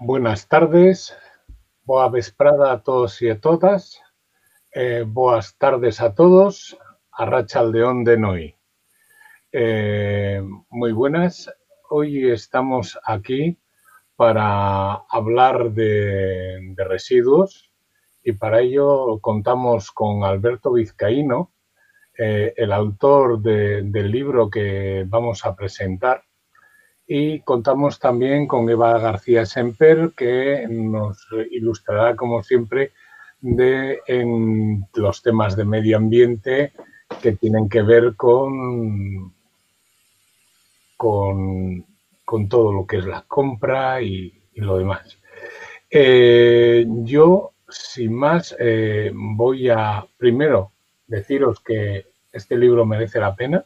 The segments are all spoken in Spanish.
buenas tardes, boa vesprada a todos y a todas, eh, boas tardes a todos, a Rachaldeón de Noy. Eh, muy buenas, hoy estamos aquí para hablar de, residuos y para ello contamos con Alberto Vizcaíno, eh, el autor del libro que vamos a presentar y contamos también con Eva García Semper, que nos ilustrará, como siempre, de en los temas de medio ambiente que tienen que ver con, con, todo lo que es la compra y, lo demás. Eh, yo, sin más, eh, voy a primero deciros que este libro merece la pena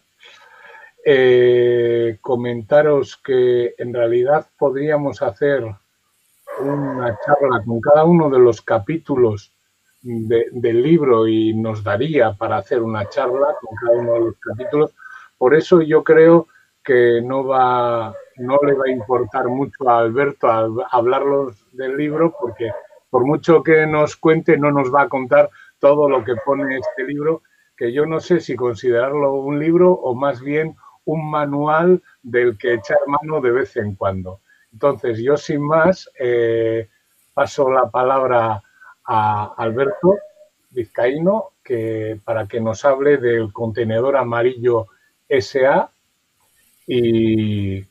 eh, comentaros que en realidad podríamos hacer una charla con cada uno de los capítulos del libro y nos daría para hacer una charla con cada uno de los capítulos. Por eso yo creo que no va, no le va a importar mucho a Alberto hablarlos del libro, porque por mucho que nos cuente, no nos va a contar todo lo que pone este libro, que yo no sé si considerarlo un libro o más bien un manual del que echar mano de vez en cuando. Entonces, yo sin más eh, paso la palabra a Alberto Vizcaíno que, para que nos hable del contenedor amarillo SA y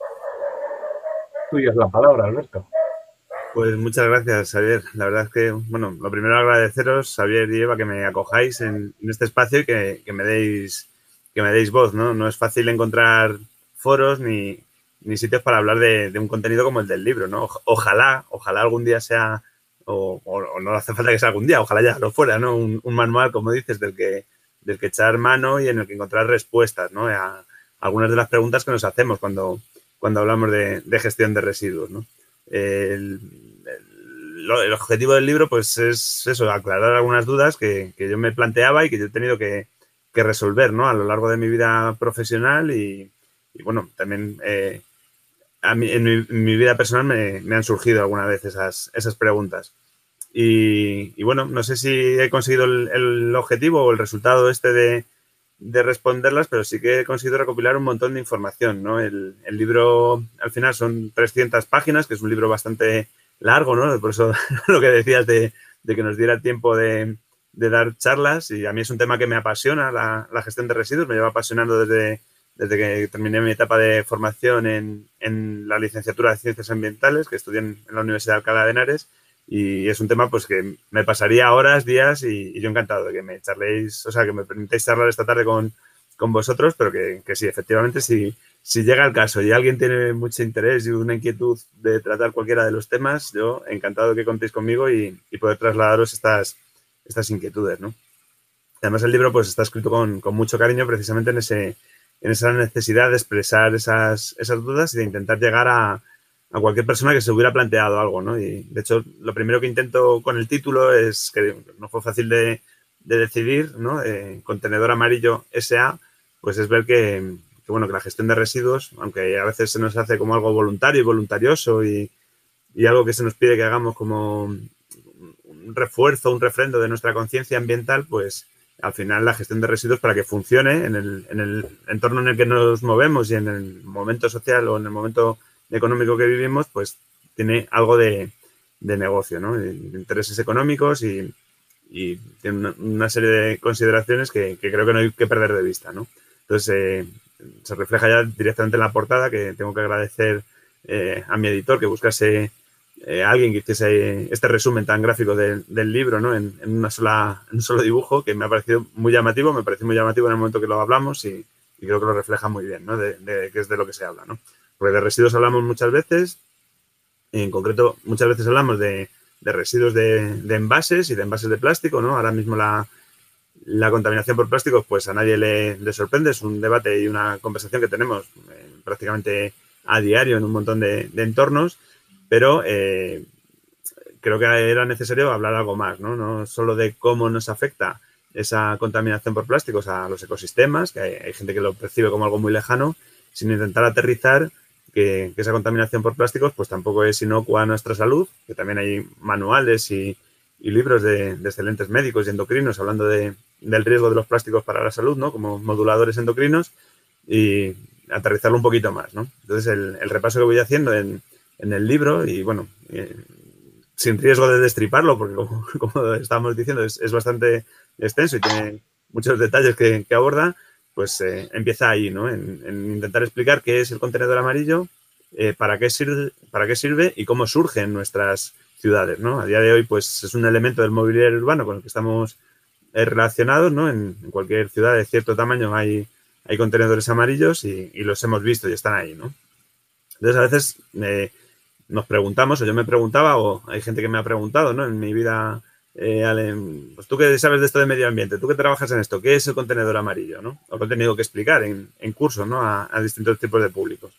tuya es la palabra, Alberto. Pues muchas gracias, Xavier. La verdad es que, bueno, lo primero agradeceros, Xavier y Eva, que me acojáis en, este espacio y que me deis que me deis voz, ¿no? No es fácil encontrar foros ni, sitios para hablar de, un contenido como el del libro, ¿no? Ojalá, ojalá algún día sea, o, no hace falta que sea algún día, ojalá ya lo fuera, ¿no? Un, manual, como dices, del que, del que echar mano y en el que encontrar respuestas, ¿no? A algunas de las preguntas que nos hacemos cuando, cuando hablamos de, gestión de residuos, ¿no? El, objetivo del libro, pues es eso, aclarar algunas dudas que, que yo me planteaba y que yo he tenido que, que resolver ¿no? a lo largo de mi vida profesional y, bueno, también eh, en, mi, vida personal me, han surgido alguna vez esas, esas preguntas. Y, bueno, no sé si he conseguido el, objetivo o el resultado este de, responderlas, pero sí que he conseguido recopilar un montón de información, ¿no? El, libro, al final, son 300 páginas, que es un libro bastante largo, ¿no? Por eso lo que decías de que nos diera tiempo de, de dar charlas y a mí es un tema que me apasiona, la, gestión de residuos, me lleva apasionando desde, desde que terminé mi etapa de formación en, en la licenciatura de Ciencias Ambientales, que estudié en, la Universidad de Alcalá de Henares, y es un tema pues que me pasaría horas, días y, yo encantado de que me charléis, o sea, que me permitáis charlar esta tarde con, con vosotros, pero que, que, sí, efectivamente, si, si llega el caso y alguien tiene mucho interés y una inquietud de tratar cualquiera de los temas, yo encantado de que contéis conmigo y, y poder trasladaros estas, estas inquietudes, ¿no? Además, el libro pues, está escrito con, mucho cariño precisamente en, ese, en esa necesidad de expresar esas, esas dudas y de intentar llegar a, cualquier persona que se hubiera planteado algo, ¿no? Y, de hecho, lo primero que intento con el título es que no fue fácil de, decidir, ¿no? Eh, contenedor amarillo SA, pues es ver que, bueno, que la gestión de residuos, aunque a veces se nos hace como algo voluntario y voluntarioso y, y algo que se nos pide que hagamos como un refuerzo, un refrendo de nuestra conciencia ambiental, pues al final la gestión de residuos para que funcione en el, en el, entorno en el que nos movemos y en el momento social o en el momento económico que vivimos, pues tiene algo de, negocio, ¿no? intereses económicos y, tiene una, serie de consideraciones que, creo que no hay que perder de vista, ¿no? Entonces, eh, se refleja ya directamente en la portada, que tengo que agradecer eh, a mi editor que buscase eh, alguien que hiciese este resumen tan gráfico del libro ¿no? en, una sola, un solo dibujo que me ha parecido muy llamativo, me pareció muy llamativo en el momento que lo hablamos y, creo que lo refleja muy bien, ¿no? de, de, que es de lo que se habla. ¿no? Porque de residuos hablamos muchas veces, en concreto muchas veces hablamos de, residuos de, envases y de envases de plástico, ¿no? Ahora mismo la, contaminación por plásticos, pues a nadie le, sorprende, es un debate y una conversación que tenemos eh, prácticamente a diario en un montón de, entornos pero eh, creo que era necesario hablar algo más, ¿no? No solo de cómo nos afecta esa contaminación por plásticos a los ecosistemas, que hay, gente que lo percibe como algo muy lejano, sino intentar aterrizar que, esa contaminación por plásticos pues tampoco es inocua a nuestra salud, que también hay manuales y, libros de, excelentes médicos y endocrinos hablando de, del riesgo de los plásticos para la salud, ¿no? Como moduladores endocrinos y aterrizarlo un poquito más, ¿no? Entonces, el, repaso que voy haciendo en, el libro y, bueno, eh, sin riesgo de destriparlo, porque como, estábamos diciendo, es, bastante extenso y tiene muchos detalles que, aborda, pues eh, empieza ahí, ¿no? En, intentar explicar qué es el contenedor amarillo, eh, para, qué sirve, para qué sirve y cómo surge en nuestras ciudades, ¿no? A día de hoy, pues es un elemento del mobiliario urbano con el que estamos relacionados, ¿no? En, cualquier ciudad de cierto tamaño hay, hay contenedores amarillos y, los hemos visto y están ahí, ¿no? Entonces, a veces nos preguntamos, o yo me preguntaba, o hay gente que me ha preguntado, ¿no? En mi vida, eh, pues tú que sabes de esto de medio ambiente, tú que trabajas en esto, ¿qué es el contenedor amarillo, ¿no? O lo he tenido que explicar en, cursos, ¿no? A, distintos tipos de públicos.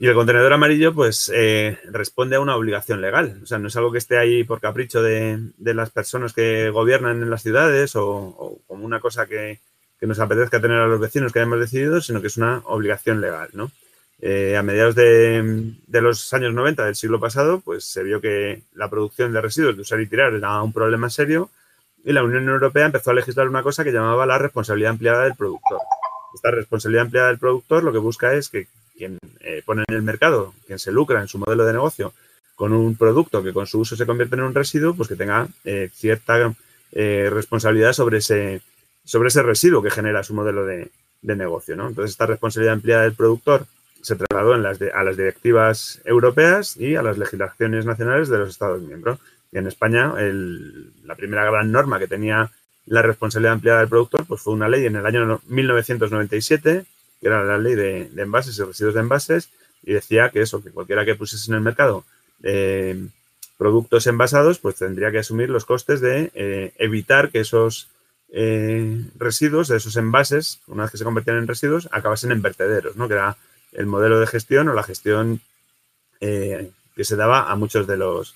Y el contenedor amarillo, pues, eh, responde a una obligación legal. O sea, no es algo que esté ahí por capricho de, las personas que gobiernan en las ciudades o, como una cosa que, que, nos apetezca tener a los vecinos que hayamos decidido, sino que es una obligación legal, ¿no? Eh, a mediados de, los años 90 del siglo pasado, pues se vio que la producción de residuos de usar y tirar era un problema serio y la Unión Europea empezó a legislar una cosa que llamaba la responsabilidad ampliada del productor. Esta responsabilidad ampliada del productor lo que busca es que quien eh, pone en el mercado, quien se lucra en su modelo de negocio con un producto que con su uso se convierte en un residuo, pues que tenga eh, cierta responsabilidad sobre ese, sobre ese residuo que genera su modelo de, negocio. Entonces, esta responsabilidad ampliada del productor se trasladó en las a las directivas europeas y a las legislaciones nacionales de los Estados miembros. Y en España, la primera gran norma que tenía la responsabilidad ampliada del productor pues fue una ley en el año 1997, que era la ley de, envases y residuos de envases, y decía que eso, que cualquiera que pusiese en el mercado eh, productos envasados, pues tendría que asumir los costes de eh, evitar que esos eh, residuos, de esos envases, una vez que se convertían en residuos, acabasen en vertederos, ¿no? Que era el modelo de gestión o la gestión eh, que se daba a muchos de los,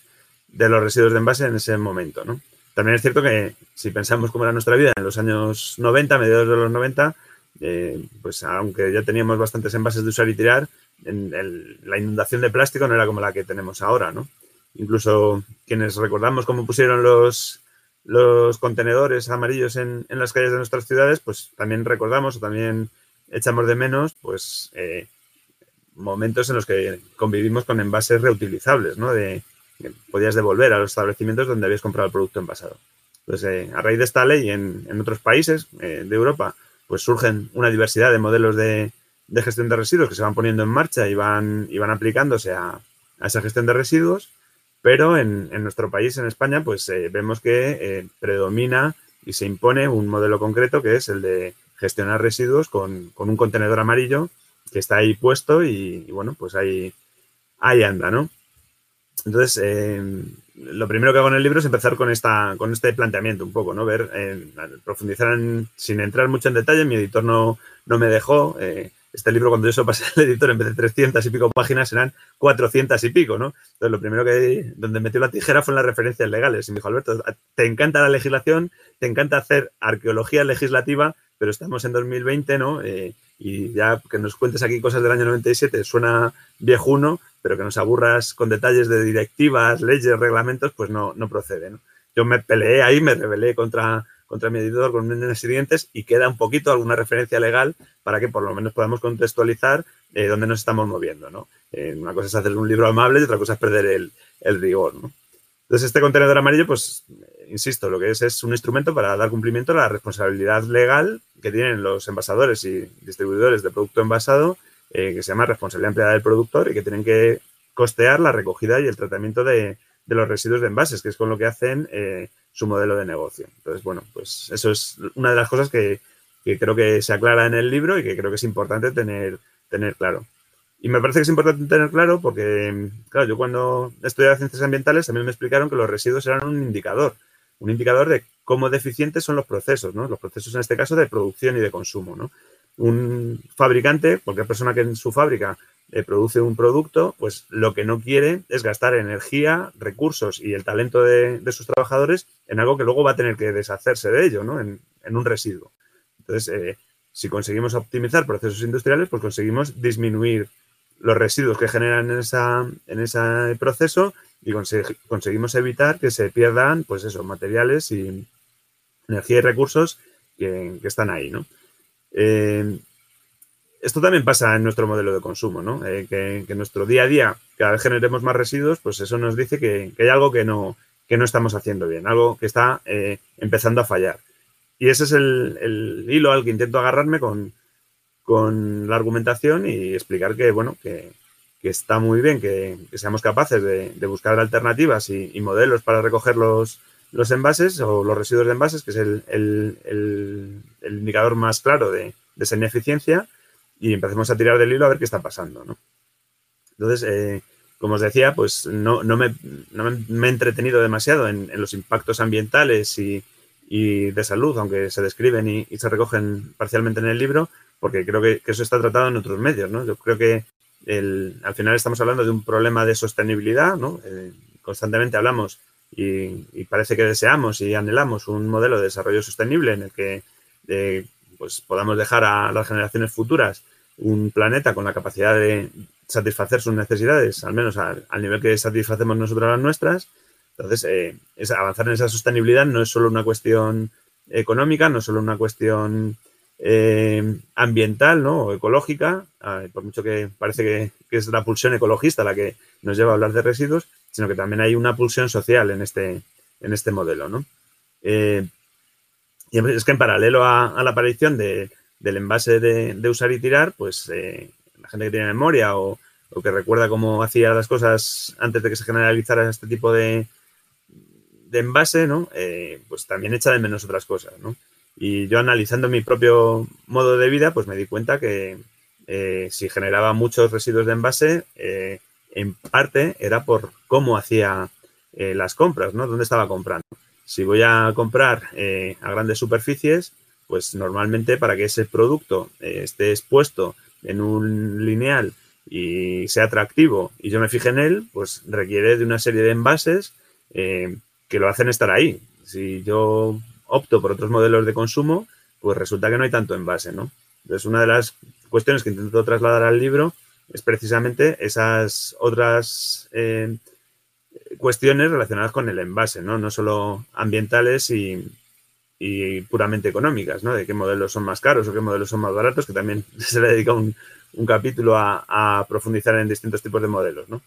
de los residuos de envase en ese momento. ¿no? También es cierto que si pensamos cómo era nuestra vida en los años 90, mediados de los 90, eh, pues aunque ya teníamos bastantes envases de usar y tirar, la inundación de plástico no era como la que tenemos ahora, ¿no? Incluso quienes recordamos cómo pusieron los, los contenedores amarillos en, en, las calles de nuestras ciudades, pues también recordamos o también echamos de menos, pues, eh, momentos en los que convivimos con envases reutilizables, ¿no? De podías devolver a los establecimientos donde habías comprado el producto envasado. Entonces, eh, a raíz de esta ley en, otros países eh, de Europa, pues surgen una diversidad de modelos de, gestión de residuos que se van poniendo en marcha y van, y van aplicándose a, esa gestión de residuos, pero en, nuestro país, en España, pues eh, vemos que predomina y se impone un modelo concreto que es el de gestionar residuos con un contenedor amarillo que está ahí puesto y, bueno, pues ahí, ahí anda, ¿no? Entonces, eh, lo primero que hago en el libro es empezar con, esta, con este planteamiento un poco, ¿no? Ver, eh, profundizar sin entrar mucho en detalle, mi editor no, no me dejó. Eh, este libro, cuando yo se lo pasé al editor, en vez de 300 y pico páginas, eran 400 y pico, ¿no? Entonces, lo primero que, donde metió la tijera fue en las referencias legales. Y me dijo, Alberto, te encanta la legislación, te encanta hacer arqueología legislativa, pero estamos en 2020, ¿no? Y ya que nos cuentes aquí cosas del año 97 suena viejuno, pero que nos aburras con detalles de directivas, leyes, reglamentos, pues no, no procede. Yo me peleé ahí, me rebelé contra, contra mi editor con unos siguientes y queda un poquito alguna referencia legal para que por lo menos podamos contextualizar eh, dónde nos estamos moviendo. ¿no? Eh, una cosa es hacer un libro amable y otra cosa es perder el, el rigor. ¿no? Entonces, este contenedor amarillo, pues, insisto, lo que es es un instrumento para dar cumplimiento a la responsabilidad legal que tienen los envasadores y distribuidores de producto envasado, eh, que se llama responsabilidad empleada del productor y que tienen que costear la recogida y el tratamiento de, los residuos de envases, que es con lo que hacen eh, su modelo de negocio. Entonces, bueno, pues eso es una de las cosas que, que, creo que se aclara en el libro y que creo que es importante tener, tener claro. Y me parece que es importante tener claro porque, claro, yo cuando estudiaba ciencias ambientales también me explicaron que los residuos eran un indicador, un indicador de cómo deficientes son los procesos, ¿no? Los procesos en este caso de producción y de consumo. Un fabricante, cualquier persona que en su fábrica eh, produce un producto, pues lo que no quiere es gastar energía, recursos y el talento de, sus trabajadores en algo que luego va a tener que deshacerse de ello, ¿no? En, un residuo. Entonces, eh, si conseguimos optimizar procesos industriales, pues conseguimos disminuir los residuos que generan en ese proceso y conseguimos evitar que se pierdan, pues eso, materiales y energía y recursos que, están ahí, ¿no? Eh, esto también pasa en nuestro modelo de consumo, ¿no? Eh, que, en nuestro día a día cada vez generemos más residuos, pues eso nos dice que, hay algo que no, que no estamos haciendo bien, algo que está eh, empezando a fallar. Y ese es el, hilo al que intento agarrarme con, la argumentación y explicar que, bueno, que, está muy bien que, seamos capaces de, buscar alternativas y, modelos para recoger los, los envases o los residuos de envases, que es el, indicador más claro de, de esa ineficiencia, y empecemos a tirar del hilo a ver qué está pasando, ¿no? Entonces, eh, como os decía, pues no, no, me, he entretenido demasiado en, los impactos ambientales y, de salud, aunque se describen y, se recogen parcialmente en el libro, porque creo que, eso está tratado en otros medios, ¿no? Yo creo que al final estamos hablando de un problema de sostenibilidad, ¿no? Eh, constantemente hablamos y, parece que deseamos y anhelamos un modelo de desarrollo sostenible en el que eh, pues podamos dejar a las generaciones futuras un planeta con la capacidad de satisfacer sus necesidades, al menos al, nivel que satisfacemos nosotros las nuestras. Entonces, eh, avanzar en esa sostenibilidad no es solo una cuestión económica, no es solo una cuestión eh, ambiental ¿no? o ecológica, por mucho que parece que, es la pulsión ecologista la que nos lleva a hablar de residuos, sino que también hay una pulsión social en este, en este modelo. ¿no? Eh, y es que en paralelo a la aparición de, del envase de, usar y tirar, pues eh, la gente que tiene memoria o, que recuerda cómo hacía las cosas antes de que se generalizara este tipo de, envase, ¿no? Pues también echa de menos otras cosas, ¿no? Y yo analizando mi propio modo de vida, pues me di cuenta que eh, si generaba muchos residuos de envase, en parte era por cómo hacía las compras, ¿no? ¿Dónde estaba comprando? Si voy a comprar a grandes superficies, pues normalmente para que ese producto eh, esté expuesto en un lineal y sea atractivo y yo me fije en él, pues requiere de una serie de envases eh, que lo hacen estar ahí. Si yo opto por otros modelos de consumo, pues resulta que no hay tanto envase, ¿no? Entonces, una de las cuestiones que intento trasladar al libro es precisamente esas otras eh, cuestiones relacionadas con el envase, ¿no? No solo ambientales y, puramente económicas, ¿no? De qué modelos son más caros o qué modelos son más baratos, que también se le dedica un capítulo a, profundizar en distintos tipos de modelos, ¿no?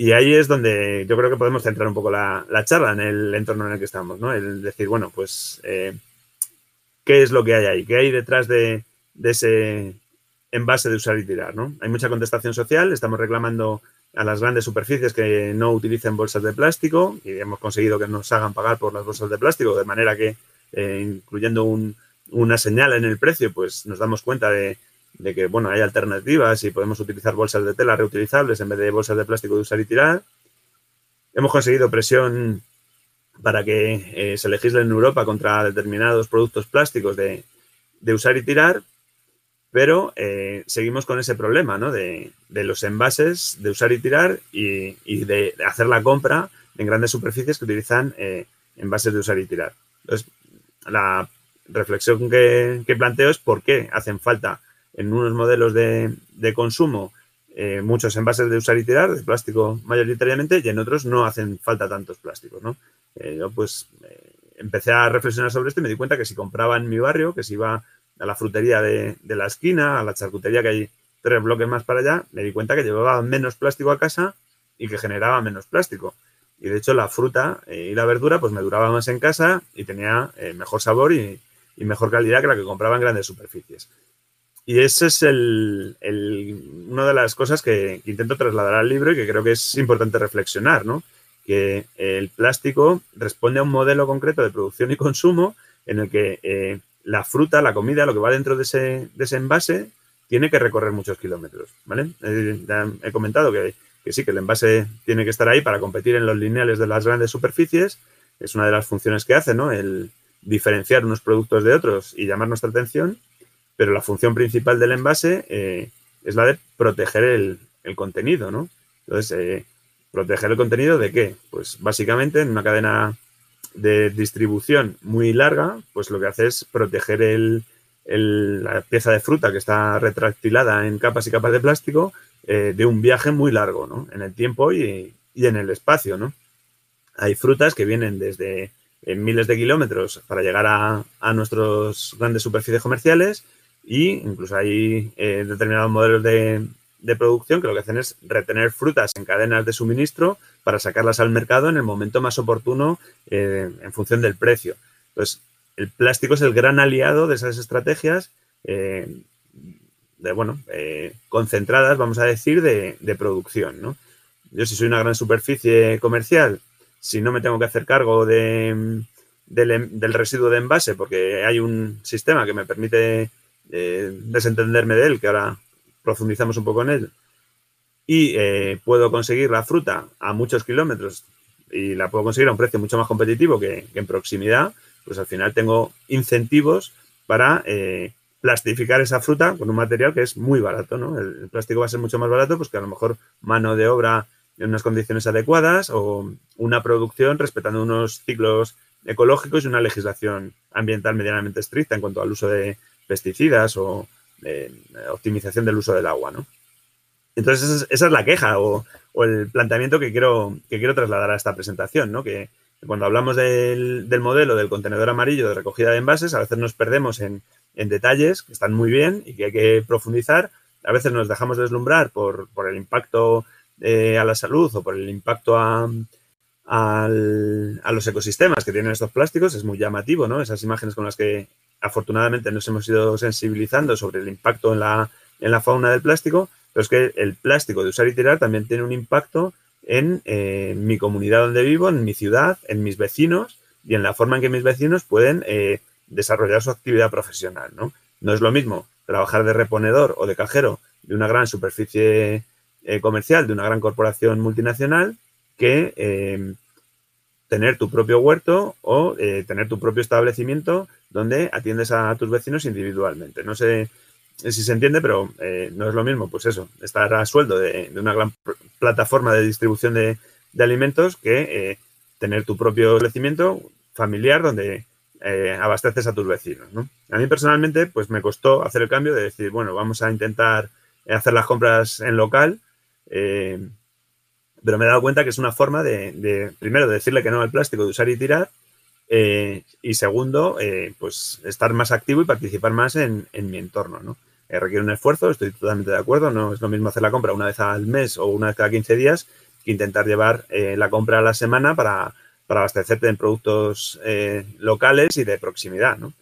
Y ahí es donde yo creo que podemos centrar un poco la, charla en el entorno en el que estamos, ¿no? El decir, bueno, pues, eh, ¿qué es lo que hay ahí? ¿Qué hay detrás de, de ese envase de usar y tirar, ¿no? Hay mucha contestación social, estamos reclamando a las grandes superficies que no utilicen bolsas de plástico y hemos conseguido que nos hagan pagar por las bolsas de plástico, de manera que eh, incluyendo una señal en el precio, pues nos damos cuenta de, que, bueno, hay alternativas y podemos utilizar bolsas de tela reutilizables en vez de bolsas de plástico de usar y tirar. Hemos conseguido presión para que eh, se legisle en Europa contra determinados productos plásticos de, usar y tirar, pero eh, seguimos con ese problema ¿no? de, los envases de usar y tirar y, de hacer la compra en grandes superficies que utilizan envases de usar y tirar. Entonces, la reflexión que, planteo es por qué hacen falta en unos modelos de, consumo eh, muchos envases de usar y tirar, de plástico mayoritariamente, y en otros no hacen falta tantos plásticos. Eh, yo pues eh, empecé a reflexionar sobre esto y me di cuenta que si compraba en mi barrio, que si iba a la frutería de, la esquina, a la charcutería que hay tres bloques más para allá, me di cuenta que llevaba menos plástico a casa y que generaba menos plástico. Y de hecho la fruta y la verdura pues me duraba más en casa y tenía mejor sabor y, mejor calidad que la que compraba en grandes superficies. Y ese es el, una de las cosas que, intento trasladar al libro y que creo que es importante reflexionar, ¿no? Que el plástico responde a un modelo concreto de producción y consumo en el que eh, la fruta, la comida, lo que va dentro de ese, de ese envase, tiene que recorrer muchos kilómetros, ¿vale? he comentado que que sí, que el envase tiene que estar ahí para competir en los lineales de las grandes superficies. Es una de las funciones que hace, ¿no? El diferenciar unos productos de otros y llamar nuestra atención. Pero la función principal del envase eh, es la de proteger el, contenido, ¿no? Entonces, eh, ¿proteger el contenido de qué? Pues básicamente en una cadena de distribución muy larga, pues lo que hace es proteger la pieza de fruta que está retractilada en capas y capas de plástico eh, de un viaje muy largo, ¿no? En el tiempo y, en el espacio, ¿no? Hay frutas que vienen desde miles de kilómetros para llegar a, a nuestras grandes superficies comerciales y incluso hay eh, determinados modelos de, producción que lo que hacen es retener frutas en cadenas de suministro para sacarlas al mercado en el momento más oportuno eh, en función del precio. Entonces, el plástico es el gran aliado de esas estrategias eh, de, bueno, concentradas, vamos a decir, de, producción. Yo si soy una gran superficie comercial, si no me tengo que hacer cargo de, del, del residuo de envase porque hay un sistema que me permite eh, desentenderme de él, que ahora profundizamos un poco en él, y eh, puedo conseguir la fruta a muchos kilómetros y la puedo conseguir a un precio mucho más competitivo que, en proximidad, pues al final tengo incentivos para eh, plastificar esa fruta con un material que es muy barato, ¿no? El, plástico va a ser mucho más barato, pues que a lo mejor mano de obra en unas condiciones adecuadas o una producción respetando unos ciclos ecológicos y una legislación ambiental medianamente estricta en cuanto al uso de, pesticidas o eh, optimización del uso del agua, ¿no? Entonces, esa es, la queja o, el planteamiento que quiero, que quiero trasladar a esta presentación, ¿no? Que cuando hablamos del, modelo del contenedor amarillo de recogida de envases, a veces nos perdemos en, detalles que están muy bien y que hay que profundizar. A veces nos dejamos deslumbrar por, el impacto eh, a la salud o por el impacto a, a los ecosistemas que tienen estos plásticos. Es muy llamativo, ¿no? Esas imágenes con las que afortunadamente nos hemos ido sensibilizando sobre el impacto en la, en la fauna del plástico, pero es que el plástico de usar y tirar también tiene un impacto en eh, mi comunidad donde vivo, en mi ciudad, en mis vecinos y en la forma en que mis vecinos pueden eh, desarrollar su actividad profesional. ¿no? es lo mismo trabajar de reponedor o de cajero de una gran superficie eh, comercial, de una gran corporación multinacional, que tener tu propio huerto o tener tu propio establecimiento donde atiendes a tus vecinos individualmente. No sé si se entiende, pero eh, no es lo mismo, pues eso, estar a sueldo de, una gran plataforma de distribución de, alimentos que eh, tener tu propio establecimiento familiar donde eh, abasteces a tus vecinos. A mí personalmente, pues me costó hacer el cambio de decir, bueno, vamos a intentar hacer las compras en local, pero me he dado cuenta que es una forma de, de, primero, de decirle que no al plástico, de usar y tirar, eh, y segundo, eh, pues estar más activo y participar más en, mi entorno, ¿no? Eh, requiere un esfuerzo, estoy totalmente de acuerdo, no es lo mismo hacer la compra una vez al mes o una vez cada 15 días que intentar llevar la compra a la semana para, para abastecerte en productos locales y de proximidad, ¿no?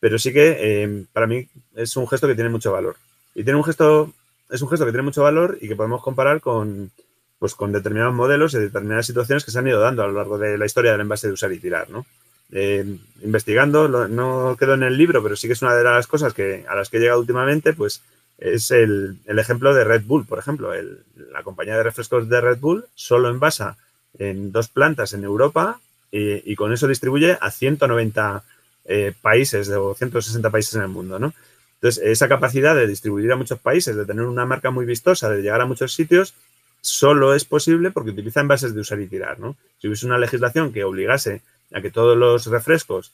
Pero sí que para mí es un gesto que tiene mucho valor. Y tiene un gesto, es un gesto que tiene mucho valor y que podemos comparar con, pues con determinados modelos y determinadas situaciones que se han ido dando a lo largo de la historia del envase de usar y tirar, ¿no? Eh, investigando, no quedó en el libro, pero sí que es una de las cosas que, a las que he llegado últimamente, pues es el, ejemplo de Red Bull, por ejemplo. la compañía de refrescos de Red Bull solo envasa en dos plantas en Europa y, con eso distribuye a 190 eh, países o 160 países en el mundo, ¿no? Entonces, esa capacidad de distribuir a muchos países, de tener una marca muy vistosa, de llegar a muchos sitios, solo es posible porque utiliza envases de usar y tirar. Si hubiese una legislación que obligase a que todos los refrescos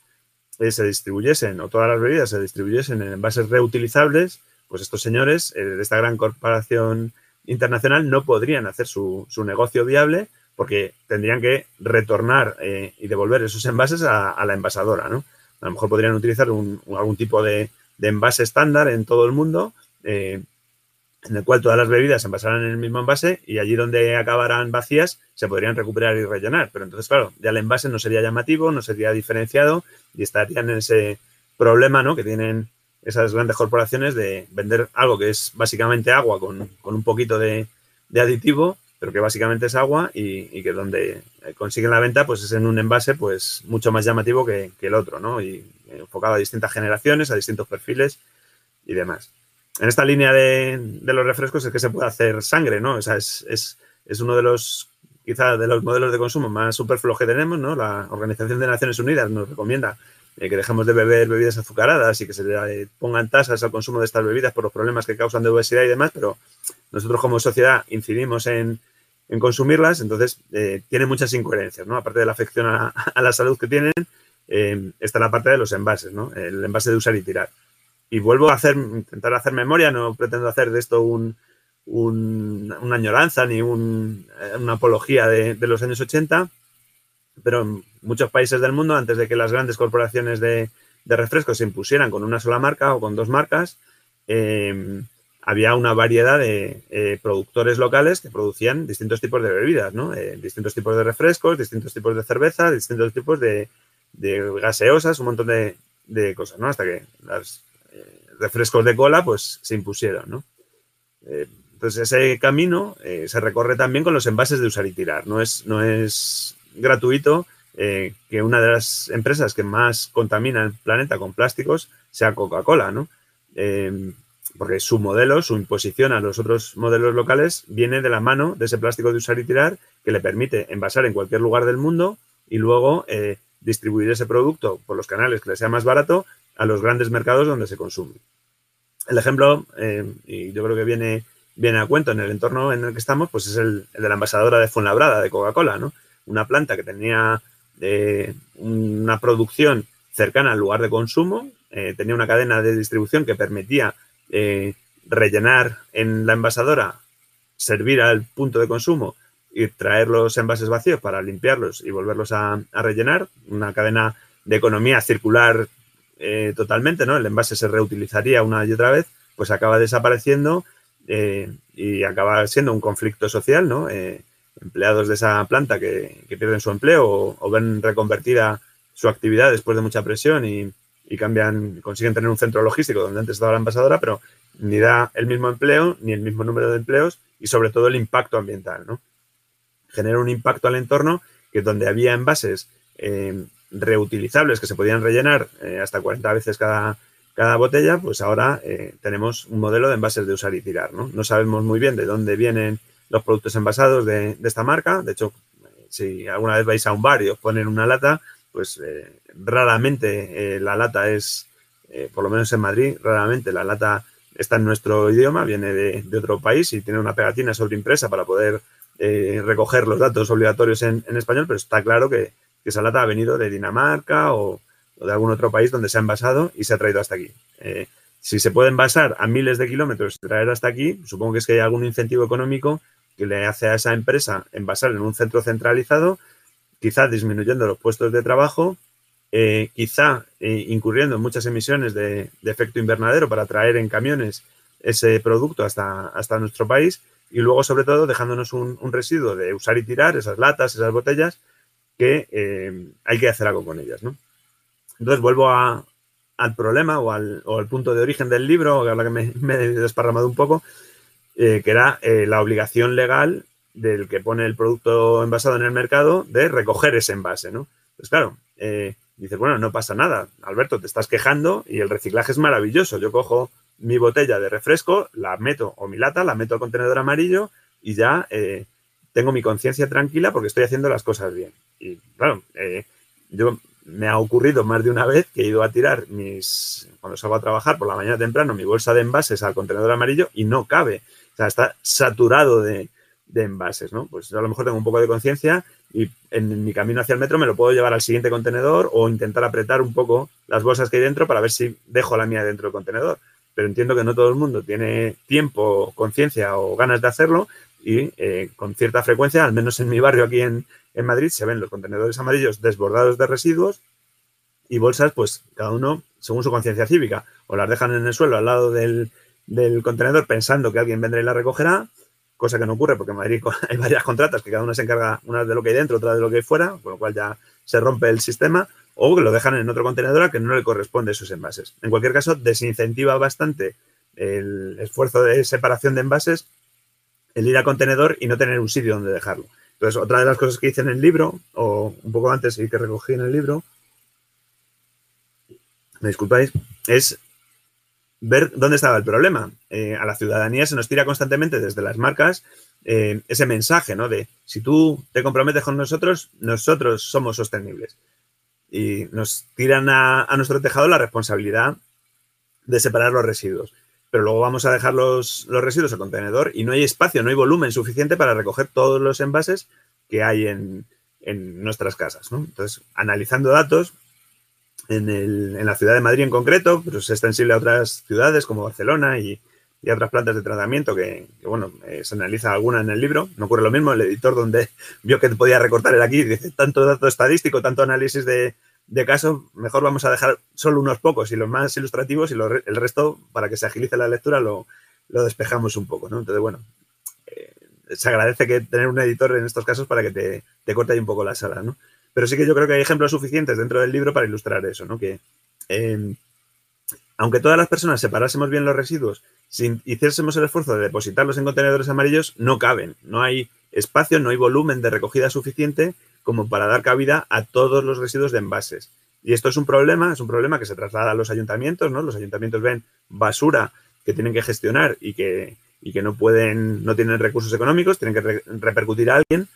eh, se distribuyesen o todas las bebidas se distribuyesen en envases reutilizables, pues estos señores eh, de esta gran corporación internacional no podrían hacer su, negocio viable porque tendrían que retornar eh, y devolver esos envases a, la envasadora, ¿no? A lo mejor podrían utilizar algún tipo de, envase estándar en todo el mundo, en el cual todas las bebidas se envasarán en el mismo envase y allí donde acabarán vacías se podrían recuperar y rellenar. Pero entonces, claro, ya el envase no sería llamativo, no sería diferenciado y estarían en ese problema ¿no? que tienen esas grandes corporaciones de vender algo que es básicamente agua con, un poquito de, aditivo, pero que básicamente es agua y, que donde consiguen la venta pues es en un envase pues mucho más llamativo que, que el otro, ¿no? Y enfocado a distintas generaciones, a distintos perfiles y demás en esta línea de, los refrescos es que se puede hacer sangre, ¿no? O sea, es, uno de los, quizá, de los modelos de consumo más superfluos que tenemos, ¿no? La Organización de Naciones Unidas nos recomienda eh, que dejemos de beber bebidas azucaradas y que se le pongan tasas al consumo de estas bebidas por los problemas que causan de obesidad y demás, pero nosotros como sociedad incidimos en, consumirlas, entonces eh, tiene muchas incoherencias, ¿no? Aparte de la afección a, la salud que tienen, eh, está la parte de los envases, ¿no? El envase de usar y tirar. Y vuelvo a hacer, intentar hacer memoria, no pretendo hacer de esto un, una añoranza ni una apología de, los años 80, pero en muchos países del mundo, antes de que las grandes corporaciones de, refrescos se impusieran con una sola marca o con dos marcas, eh, había una variedad de eh, productores locales que producían distintos tipos de bebidas, ¿no? Eh, distintos tipos de refrescos, distintos tipos de cerveza, distintos tipos de, gaseosas, un montón de, cosas, ¿no? Hasta que los refrescos de cola, pues, se impusieron, ¿no? Entonces, ese camino eh, se recorre también con los envases de usar y tirar. No es, no es gratuito eh, que una de las empresas que más contamina el planeta con plásticos sea Coca-Cola, ¿no? Eh, porque su modelo, su imposición a los otros modelos locales viene de la mano de ese plástico de usar y tirar que le permite envasar en cualquier lugar del mundo y luego distribuir ese producto por los canales que le sea más barato a los grandes mercados donde se consume. El ejemplo, y yo creo que viene viene a cuento en el entorno en el que estamos, pues es el, de la envasadora de Fuenlabrada de Coca-Cola, ¿no? Una planta que tenía eh, una producción cercana al lugar de consumo, eh, tenía una cadena de distribución que permitía eh, rellenar en la envasadora, servir al punto de consumo y traer los envases vacíos para limpiarlos y volverlos a rellenar, una cadena de economía circular totalmente, ¿no? El envase se reutilizaría una y otra vez, pues acaba desapareciendo eh, y acaba siendo un conflicto social, ¿no? Eh, empleados de esa planta que, pierden su empleo o, ven reconvertida su actividad después de mucha presión y, cambian, consiguen tener un centro logístico donde antes estaba la envasadora, pero ni da el mismo empleo, ni el mismo número de empleos y sobre todo el impacto ambiental, ¿no? Genera un impacto al entorno que donde había envases eh, reutilizables que se podían rellenar hasta 40 veces cada, cada botella, pues ahora eh, tenemos un modelo de envases de usar y tirar. ¿no? sabemos muy bien de dónde vienen los productos envasados de, esta marca. De hecho, si alguna vez vais a un bar y os ponen una lata, pues eh, raramente eh, la lata es, por lo menos en Madrid, raramente la lata está en nuestro idioma, viene de, otro país y tiene una pegatina sobreimpresa para poder recoger los datos obligatorios en, español, pero está claro que, que esa lata ha venido de Dinamarca o, de algún otro país donde se ha envasado y se ha traído hasta aquí. Eh, si se puede envasar a miles de kilómetros y traer hasta aquí, supongo que es que hay algún incentivo económico que le hace a esa empresa envasar en un centro centralizado, quizá disminuyendo los puestos de trabajo, eh, quizá eh, incurriendo en muchas emisiones de, efecto invernadero para traer en camiones ese producto hasta, hasta nuestro país y luego, sobre todo, dejándonos un, residuo de usar y tirar, esas latas, esas botellas, que hay que hacer algo con ellas, ¿no? Entonces vuelvo al problema o al, punto de origen del libro, ahora que me, me he desparramado un poco, eh, que era eh, la obligación legal del que pone el producto envasado en el mercado de recoger ese envase, ¿no? Pues claro, eh, dices, bueno, no pasa nada, Alberto, te estás quejando y el reciclaje es maravilloso. Yo cojo mi botella de refresco, la meto, o mi lata, la meto al contenedor amarillo y ya tengo mi conciencia tranquila porque estoy haciendo las cosas bien. Y claro, yo me ha ocurrido más de una vez que he ido a tirar mis, cuando salgo a trabajar por la mañana temprano, mi bolsa de envases al contenedor amarillo y no cabe. O sea, está saturado de, envases, ¿no? Pues yo a lo mejor tengo un poco de conciencia y en mi camino hacia el metro me lo puedo llevar al siguiente contenedor o intentar apretar un poco las bolsas que hay dentro para ver si dejo la mía dentro del contenedor. Pero entiendo que no todo el mundo tiene tiempo, conciencia o ganas de hacerlo y eh, con cierta frecuencia, al menos en mi barrio aquí en, en Madrid se ven los contenedores amarillos desbordados de residuos y bolsas, pues cada uno según su conciencia cívica, o las dejan en el suelo al lado del, contenedor pensando que alguien vendrá y la recogerá, cosa que no ocurre porque en Madrid hay varias contratas que cada una se encarga, una de lo que hay dentro, otra de lo que hay fuera, con lo cual ya se rompe el sistema, o que lo dejan en otro contenedor al que no le corresponde esos envases. En cualquier caso, desincentiva bastante el esfuerzo de separación de envases el ir a contenedor y no tener un sitio donde dejarlo. Entonces, otra de las cosas que hice en el libro, o un poco antes y que recogí en el libro, me disculpáis, es ver dónde estaba el problema. Eh, a la ciudadanía se nos tira constantemente desde las marcas eh, ese mensaje, ¿no? De si tú te comprometes con nosotros, nosotros somos sostenibles. Y nos tiran a nuestro tejado la responsabilidad de separar los residuos pero luego vamos a dejar los, residuos al contenedor y no hay espacio, no hay volumen suficiente para recoger todos los envases que hay en, nuestras casas. Entonces, analizando datos, en, la ciudad de Madrid en concreto, pero es extensible a otras ciudades como Barcelona y, y otras plantas de tratamiento que, bueno, eh, se analiza alguna en el libro. No ocurre lo mismo, el editor donde vio que podía recortar el aquí, dice tanto dato estadístico, tanto análisis de, de caso, mejor vamos a dejar solo unos pocos y los más ilustrativos y el resto, para que se agilice la lectura, lo, lo despejamos un poco, ¿no? Entonces, bueno, eh, se agradece que tener un editor en estos casos para que te, te corte ahí un poco la sala, ¿no? Pero sí que yo creo que hay ejemplos suficientes dentro del libro para ilustrar eso, ¿no? Que em, aunque todas las personas separásemos bien los residuos, si hiciésemos el esfuerzo de depositarlos en contenedores amarillos, no caben. No hay espacio, no hay volumen de recogida suficiente como para dar cabida a todos los residuos de envases. Y esto es un problema, es un problema que se traslada a los ayuntamientos, ¿no? Los ayuntamientos ven basura que tienen que gestionar y que, y que no pueden, no tienen recursos económicos, tienen que repercutir a alguien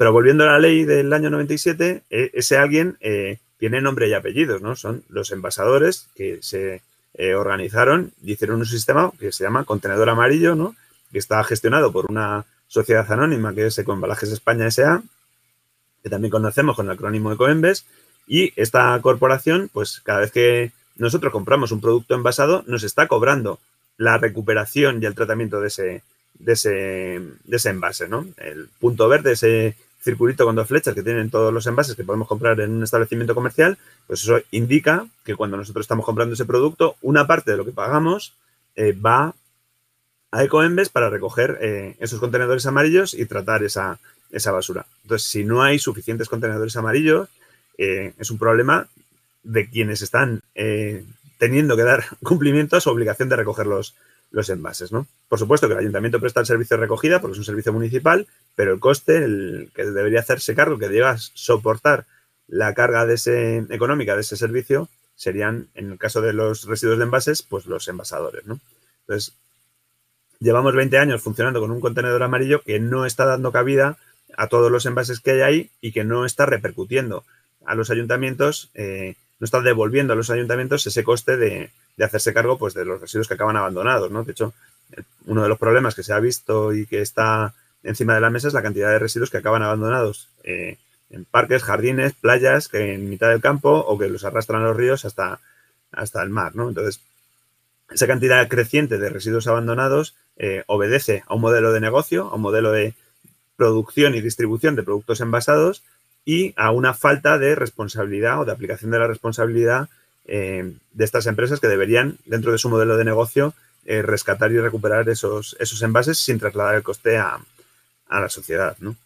pero volviendo a la ley del año 97, e, ese alguien eh, tiene nombre y apellidos, ¿no? Son los envasadores que se eh, organizaron y hicieron un sistema que se llama Contenedor Amarillo, ¿no? Que está gestionado por una sociedad anónima que es Ecoembalajes España S.A., que también conocemos con el acrónimo Ecoembes, y esta corporación, pues cada vez que nosotros compramos un producto envasado, nos está cobrando la recuperación y el tratamiento de ese, ese, ese envase, ¿no? El punto verde, ese circulito con dos flechas que tienen todos los envases que podemos comprar en un establecimiento comercial, pues eso indica que cuando nosotros estamos comprando ese producto, una parte de lo que pagamos eh, va a Ecoembes para recoger eh, esos contenedores amarillos y tratar esa, esa, basura. Entonces, si no hay suficientes contenedores amarillos, eh, es un problema de quienes están teniendo que dar cumplimiento a su obligación de recoger los, los envases, ¿no? Por supuesto que el ayuntamiento presta el servicio de recogida porque es un servicio municipal, pero el coste, el que debería hacerse cargo, que deba soportar la carga de ese, económica de ese servicio, serían, en el caso de los residuos de envases, pues los envasadores, ¿no? Entonces, llevamos 20 años funcionando con un contenedor amarillo que no está dando cabida a todos los envases que hay ahí y que no está repercutiendo a los ayuntamientos, eh, no está devolviendo a los ayuntamientos ese coste de, de hacerse cargo pues, de los residuos que acaban abandonados. ¿no? De hecho, uno de los problemas que se ha visto y que está encima de la mesa es la cantidad de residuos que acaban abandonados eh, en parques, jardines, playas, que en mitad del campo o que los arrastran a los ríos hasta, hasta el mar. ¿no? Entonces, esa cantidad creciente de residuos abandonados eh, obedece a un modelo de negocio, a un modelo de producción y distribución de productos envasados y a una falta de responsabilidad o de aplicación de la responsabilidad eh, de estas empresas que deberían, dentro de su modelo de negocio, eh, rescatar y recuperar esos, esos envases sin trasladar el coste a, la sociedad. ¿no?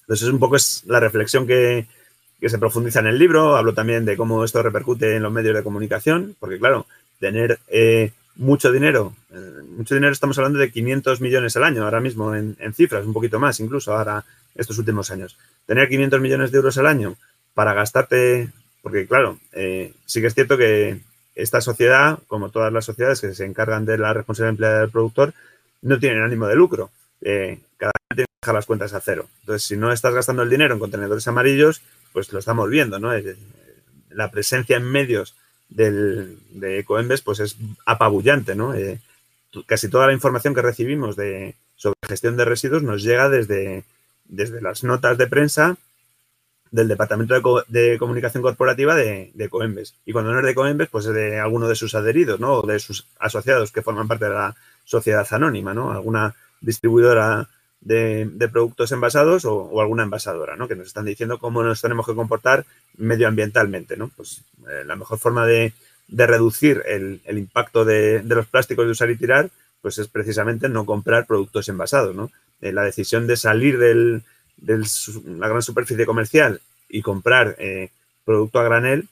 Entonces, es un poco es la reflexión que, se profundiza en el libro. Hablo también de cómo esto repercute en los medios de comunicación, porque, claro, tener eh, mucho dinero, mucho dinero, estamos hablando de 500 millones al año ahora mismo en, cifras, un poquito más incluso ahora estos últimos años. Tener 500 millones de euros al año para gastarte porque, claro, eh, sí que es cierto que esta sociedad, como todas las sociedades que se encargan de la responsabilidad del productor, no tienen ánimo de lucro. Eh, cada vez tiene que dejar las cuentas a cero. Entonces, si no estás gastando el dinero en contenedores amarillos, pues lo estamos viendo, ¿no? Eh, la presencia en medios del, de Ecoembes, pues es apabullante, ¿no? casi toda la información que recibimos de, sobre gestión de residuos nos llega desde, desde las notas de prensa del Departamento de, Comunicación Corporativa de, de, Coembes. Y cuando no es de Coembes, pues es de alguno de sus adheridos, ¿no? O de sus asociados que forman parte de la sociedad anónima, ¿no? Alguna distribuidora de, productos envasados o, alguna envasadora, ¿no? Que nos están diciendo cómo nos tenemos que comportar medioambientalmente, ¿no? Pues eh, la mejor forma de, reducir el, impacto de, los plásticos de usar y tirar, pues es precisamente no comprar productos envasados, ¿no? Eh, la decisión de salir del, de la gran superficie comercial y comprar eh, producto a granel,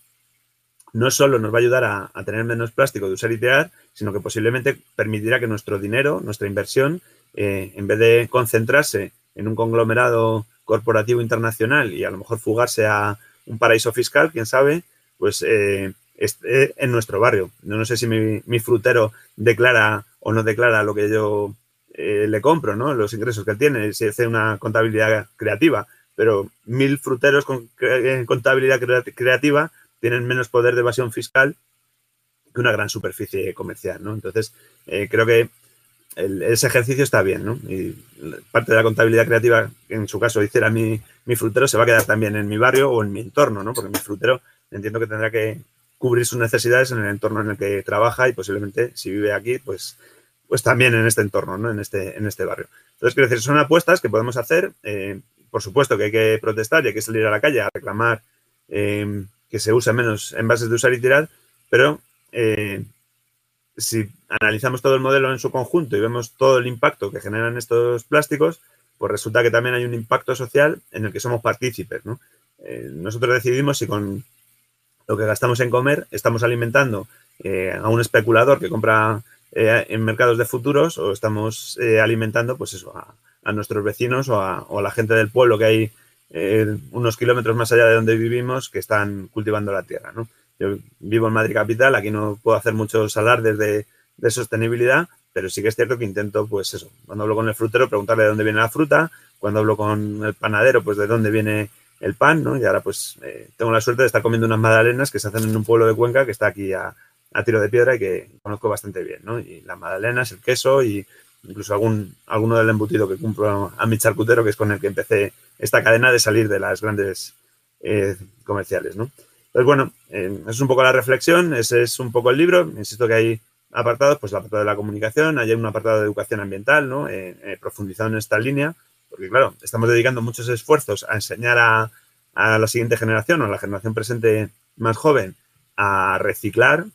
no solo nos va a ayudar a, tener menos plástico de usar y tirar, sino que posiblemente permitirá que nuestro dinero, nuestra inversión, eh, en vez de concentrarse en un conglomerado corporativo internacional y a lo mejor fugarse a un paraíso fiscal, quién sabe, pues eh, esté en nuestro barrio. Yo no sé si mi, frutero declara o no declara lo que yo eh, le compro, ¿no? Los ingresos que tiene, si hace una contabilidad creativa, pero mil fruteros con eh, contabilidad creativa tienen menos poder de evasión fiscal que una gran superficie comercial, ¿no? Entonces, eh, creo que ese ejercicio está bien, ¿no? Y parte de la contabilidad creativa, en su caso hiciera mi, mi frutero, se va a quedar también en mi barrio o en mi entorno, ¿no? Porque mi frutero entiendo que tendrá que cubrir sus necesidades en el entorno en el que trabaja y posiblemente si vive aquí, pues, pues también en este entorno, ¿no? En este, en este barrio. Entonces, quiero decir, son apuestas que podemos hacer. Eh, por supuesto que hay que protestar y hay que salir a la calle a reclamar eh, que se use menos envases de usar y tirar, pero eh, si analizamos todo el modelo en su conjunto y vemos todo el impacto que generan estos plásticos, pues resulta que también hay un impacto social en el que somos partícipes. ¿no? Eh, nosotros decidimos si con lo que gastamos en comer estamos alimentando eh, a un especulador que compra eh, en mercados de futuros o estamos alimentando pues eso, a, nuestros vecinos o a, la gente del pueblo que hay unos kilómetros más allá de donde vivimos que están cultivando la tierra. ¿no? Yo vivo en Madrid Capital, aquí no puedo hacer muchos alardes de, sostenibilidad, pero sí que es cierto que intento, pues eso, cuando hablo con el frutero, preguntarle de dónde viene la fruta, cuando hablo con el panadero, pues de dónde viene el pan, ¿no? Y ahora pues eh, tengo la suerte de estar comiendo unas magdalenas que se hacen en un pueblo de Cuenca que está aquí a, tiro de piedra y que conozco bastante bien, ¿no? Y las magdalenas, el queso y incluso algún, alguno del embutido que cumplo a mi charcutero, que es con el que empecé esta cadena de salir de las grandes eh, comerciales, ¿no? Entonces, bueno, eh, es un poco la reflexión, ese es un poco el libro. Insisto que hay apartados, pues el apartado de la comunicación, hay un apartado de educación ambiental, ¿no? Eh, eh, profundizado en esta línea, porque claro, estamos dedicando muchos esfuerzos a enseñar a, la siguiente generación o a la generación presente más joven a reciclar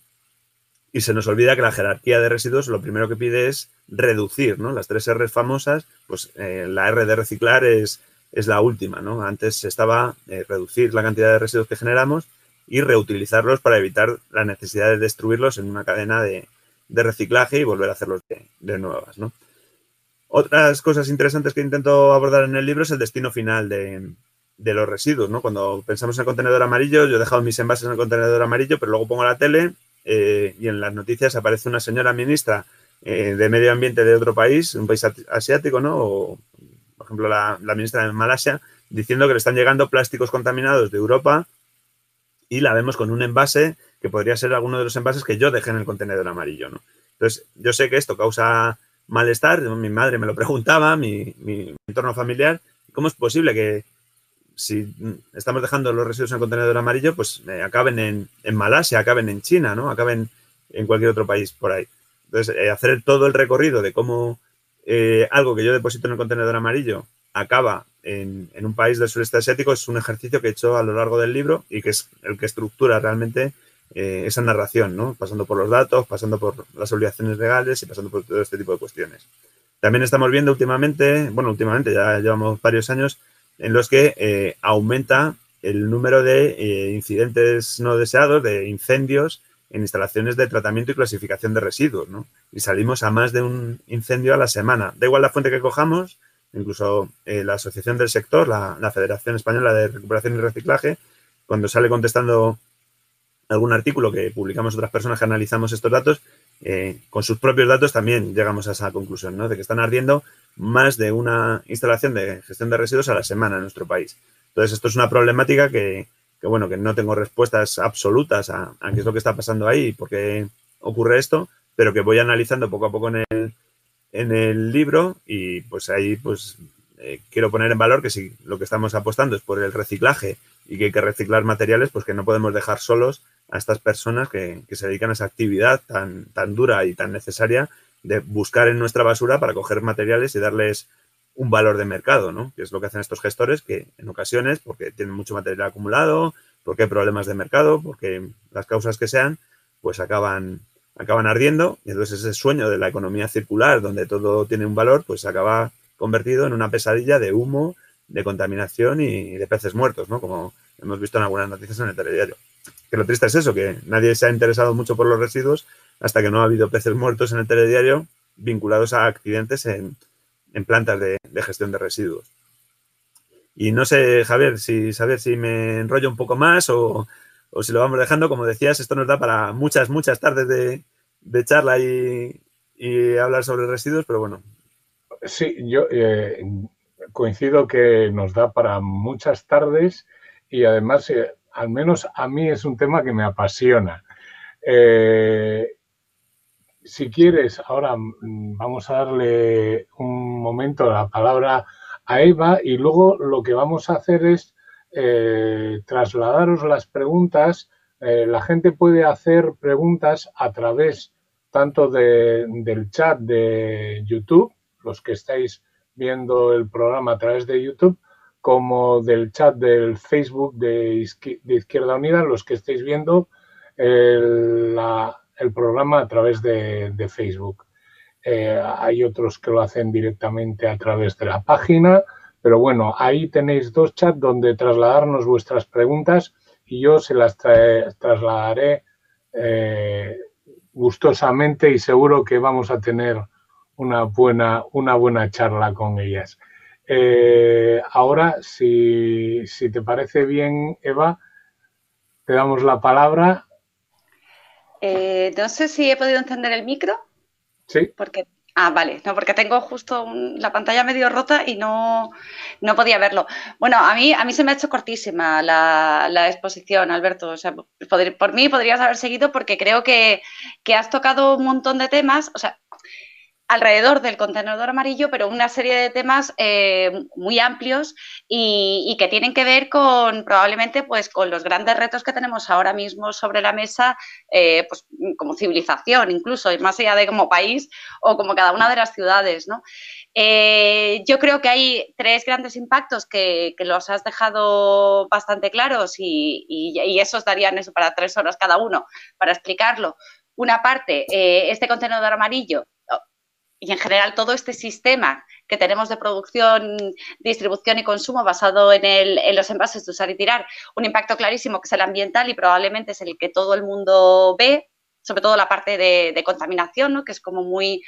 y se nos olvida que la jerarquía de residuos lo primero que pide es reducir, ¿no? Las tres R famosas, pues la R de reciclar es, es la última, ¿no? Antes estaba reducir la cantidad de residuos que generamos y reutilizarlos para evitar la necesidad de destruirlos en una cadena de, reciclaje y volver a hacerlos de, nuevas. ¿no? Otras cosas interesantes que intento abordar en el libro es el destino final de, los residuos. ¿no? Cuando pensamos en el contenedor amarillo, yo he dejado mis envases en el contenedor amarillo, pero luego pongo la tele eh, y en las noticias aparece una señora ministra eh, de medio ambiente de otro país, un país asiático, ¿no? O, por ejemplo, la ministra de Malasia, diciendo que le están llegando plásticos contaminados de Europa y la vemos con un envase que podría ser alguno de los envases que yo dejé en el contenedor amarillo, ¿no? Entonces, yo sé que esto causa malestar, mi madre me lo preguntaba, mi, entorno familiar, ¿cómo es posible que si estamos dejando los residuos en el contenedor amarillo, pues eh, acaben en, Malasia, acaben en China, ¿no? Acaben en cualquier otro país por ahí. Entonces, eh, hacer todo el recorrido de cómo eh, algo que yo deposito en el contenedor amarillo acaba en, un país del sureste asiático es un ejercicio que he hecho a lo largo del libro y que es el que estructura realmente eh, esa narración, ¿no? pasando por los datos, pasando por las obligaciones legales y pasando por todo este tipo de cuestiones. También estamos viendo últimamente, bueno, últimamente ya llevamos varios años en los que eh, aumenta el número de eh, incidentes no deseados, de incendios en instalaciones de tratamiento y clasificación de residuos, ¿no? Y salimos a más de un incendio a la semana. Da igual la fuente que cojamos, incluso eh, la asociación del sector, la, Federación Española de Recuperación y Reciclaje, cuando sale contestando algún artículo que publicamos otras personas que analizamos estos datos, eh, con sus propios datos también llegamos a esa conclusión, ¿no? De que están ardiendo más de una instalación de gestión de residuos a la semana en nuestro país. Entonces, esto es una problemática que, bueno, que no tengo respuestas absolutas a, a, qué es lo que está pasando ahí y por qué ocurre esto, pero que voy analizando poco a poco en el, en el libro y pues ahí pues eh, quiero poner en valor que si lo que estamos apostando es por el reciclaje y que hay que reciclar materiales, pues que no podemos dejar solos a estas personas que, se dedican a esa actividad tan, tan dura y tan necesaria de buscar en nuestra basura para coger materiales y darles un valor de mercado, ¿no? Que es lo que hacen estos gestores que en ocasiones, porque tienen mucho material acumulado, porque hay problemas de mercado, porque las causas que sean, pues acaban acaban ardiendo y entonces ese sueño de la economía circular donde todo tiene un valor pues acaba convertido en una pesadilla de humo, de contaminación y de peces muertos, ¿no? Como hemos visto en algunas noticias en el telediario. Que lo triste es eso, que nadie se ha interesado mucho por los residuos hasta que no ha habido peces muertos en el telediario vinculados a accidentes en, plantas de, gestión de residuos. Y no sé, Javier, si saber si me enrollo un poco más o, o si lo vamos dejando, como decías, esto nos da para muchas, muchas tardes de, charla y, hablar sobre residuos, pero bueno. Sí, yo eh, coincido que nos da para muchas tardes y además, eh, al menos a mí es un tema que me apasiona. Eh, si quieres, ahora mm, vamos a darle un momento la palabra a Eva y luego lo que vamos a hacer es trasladaros las preguntas. Eh, la gente puede hacer preguntas a través tanto del chat de YouTube, los que estáis viendo el programa a través de YouTube, como del chat del Facebook de, Izquierda Unida, los que estáis viendo el, programa a través de, Facebook. Eh, hay otros que lo hacen directamente a través de la página, pero bueno, ahí tenéis dos chats donde trasladarnos vuestras preguntas y yo se las trasladaré eh, gustosamente y seguro que vamos a tener una buena, una buena charla con ellas. Eh, ahora, si, si, te parece bien, Eva, te damos la palabra. Eh, no sé si he podido encender el micro. Sí. Porque, ah, vale, no, porque tengo justo la pantalla medio rota y no, no, podía verlo. Bueno, a mí, a mí se me ha hecho cortísima la, exposición, Alberto. O sea, por, mí podrías haber seguido porque creo que, que has tocado un montón de temas. O sea, alrededor del contenedor amarillo, pero una serie de temas eh, muy amplios y, que tienen que ver con probablemente pues con los grandes retos que tenemos ahora mismo sobre la mesa, eh, pues como civilización, incluso más allá de como país o como cada una de las ciudades, eh, yo creo que hay tres grandes impactos que, los has dejado bastante claros y, y, esos darían eso para tres horas cada uno para explicarlo. Una parte, este contenedor amarillo y en general todo este sistema que tenemos de producción, distribución y consumo basado en, los envases de usar y tirar, un impacto clarísimo que es el ambiental y probablemente es el que todo el mundo ve, sobre todo la parte de, contaminación, ¿no? que es como muy,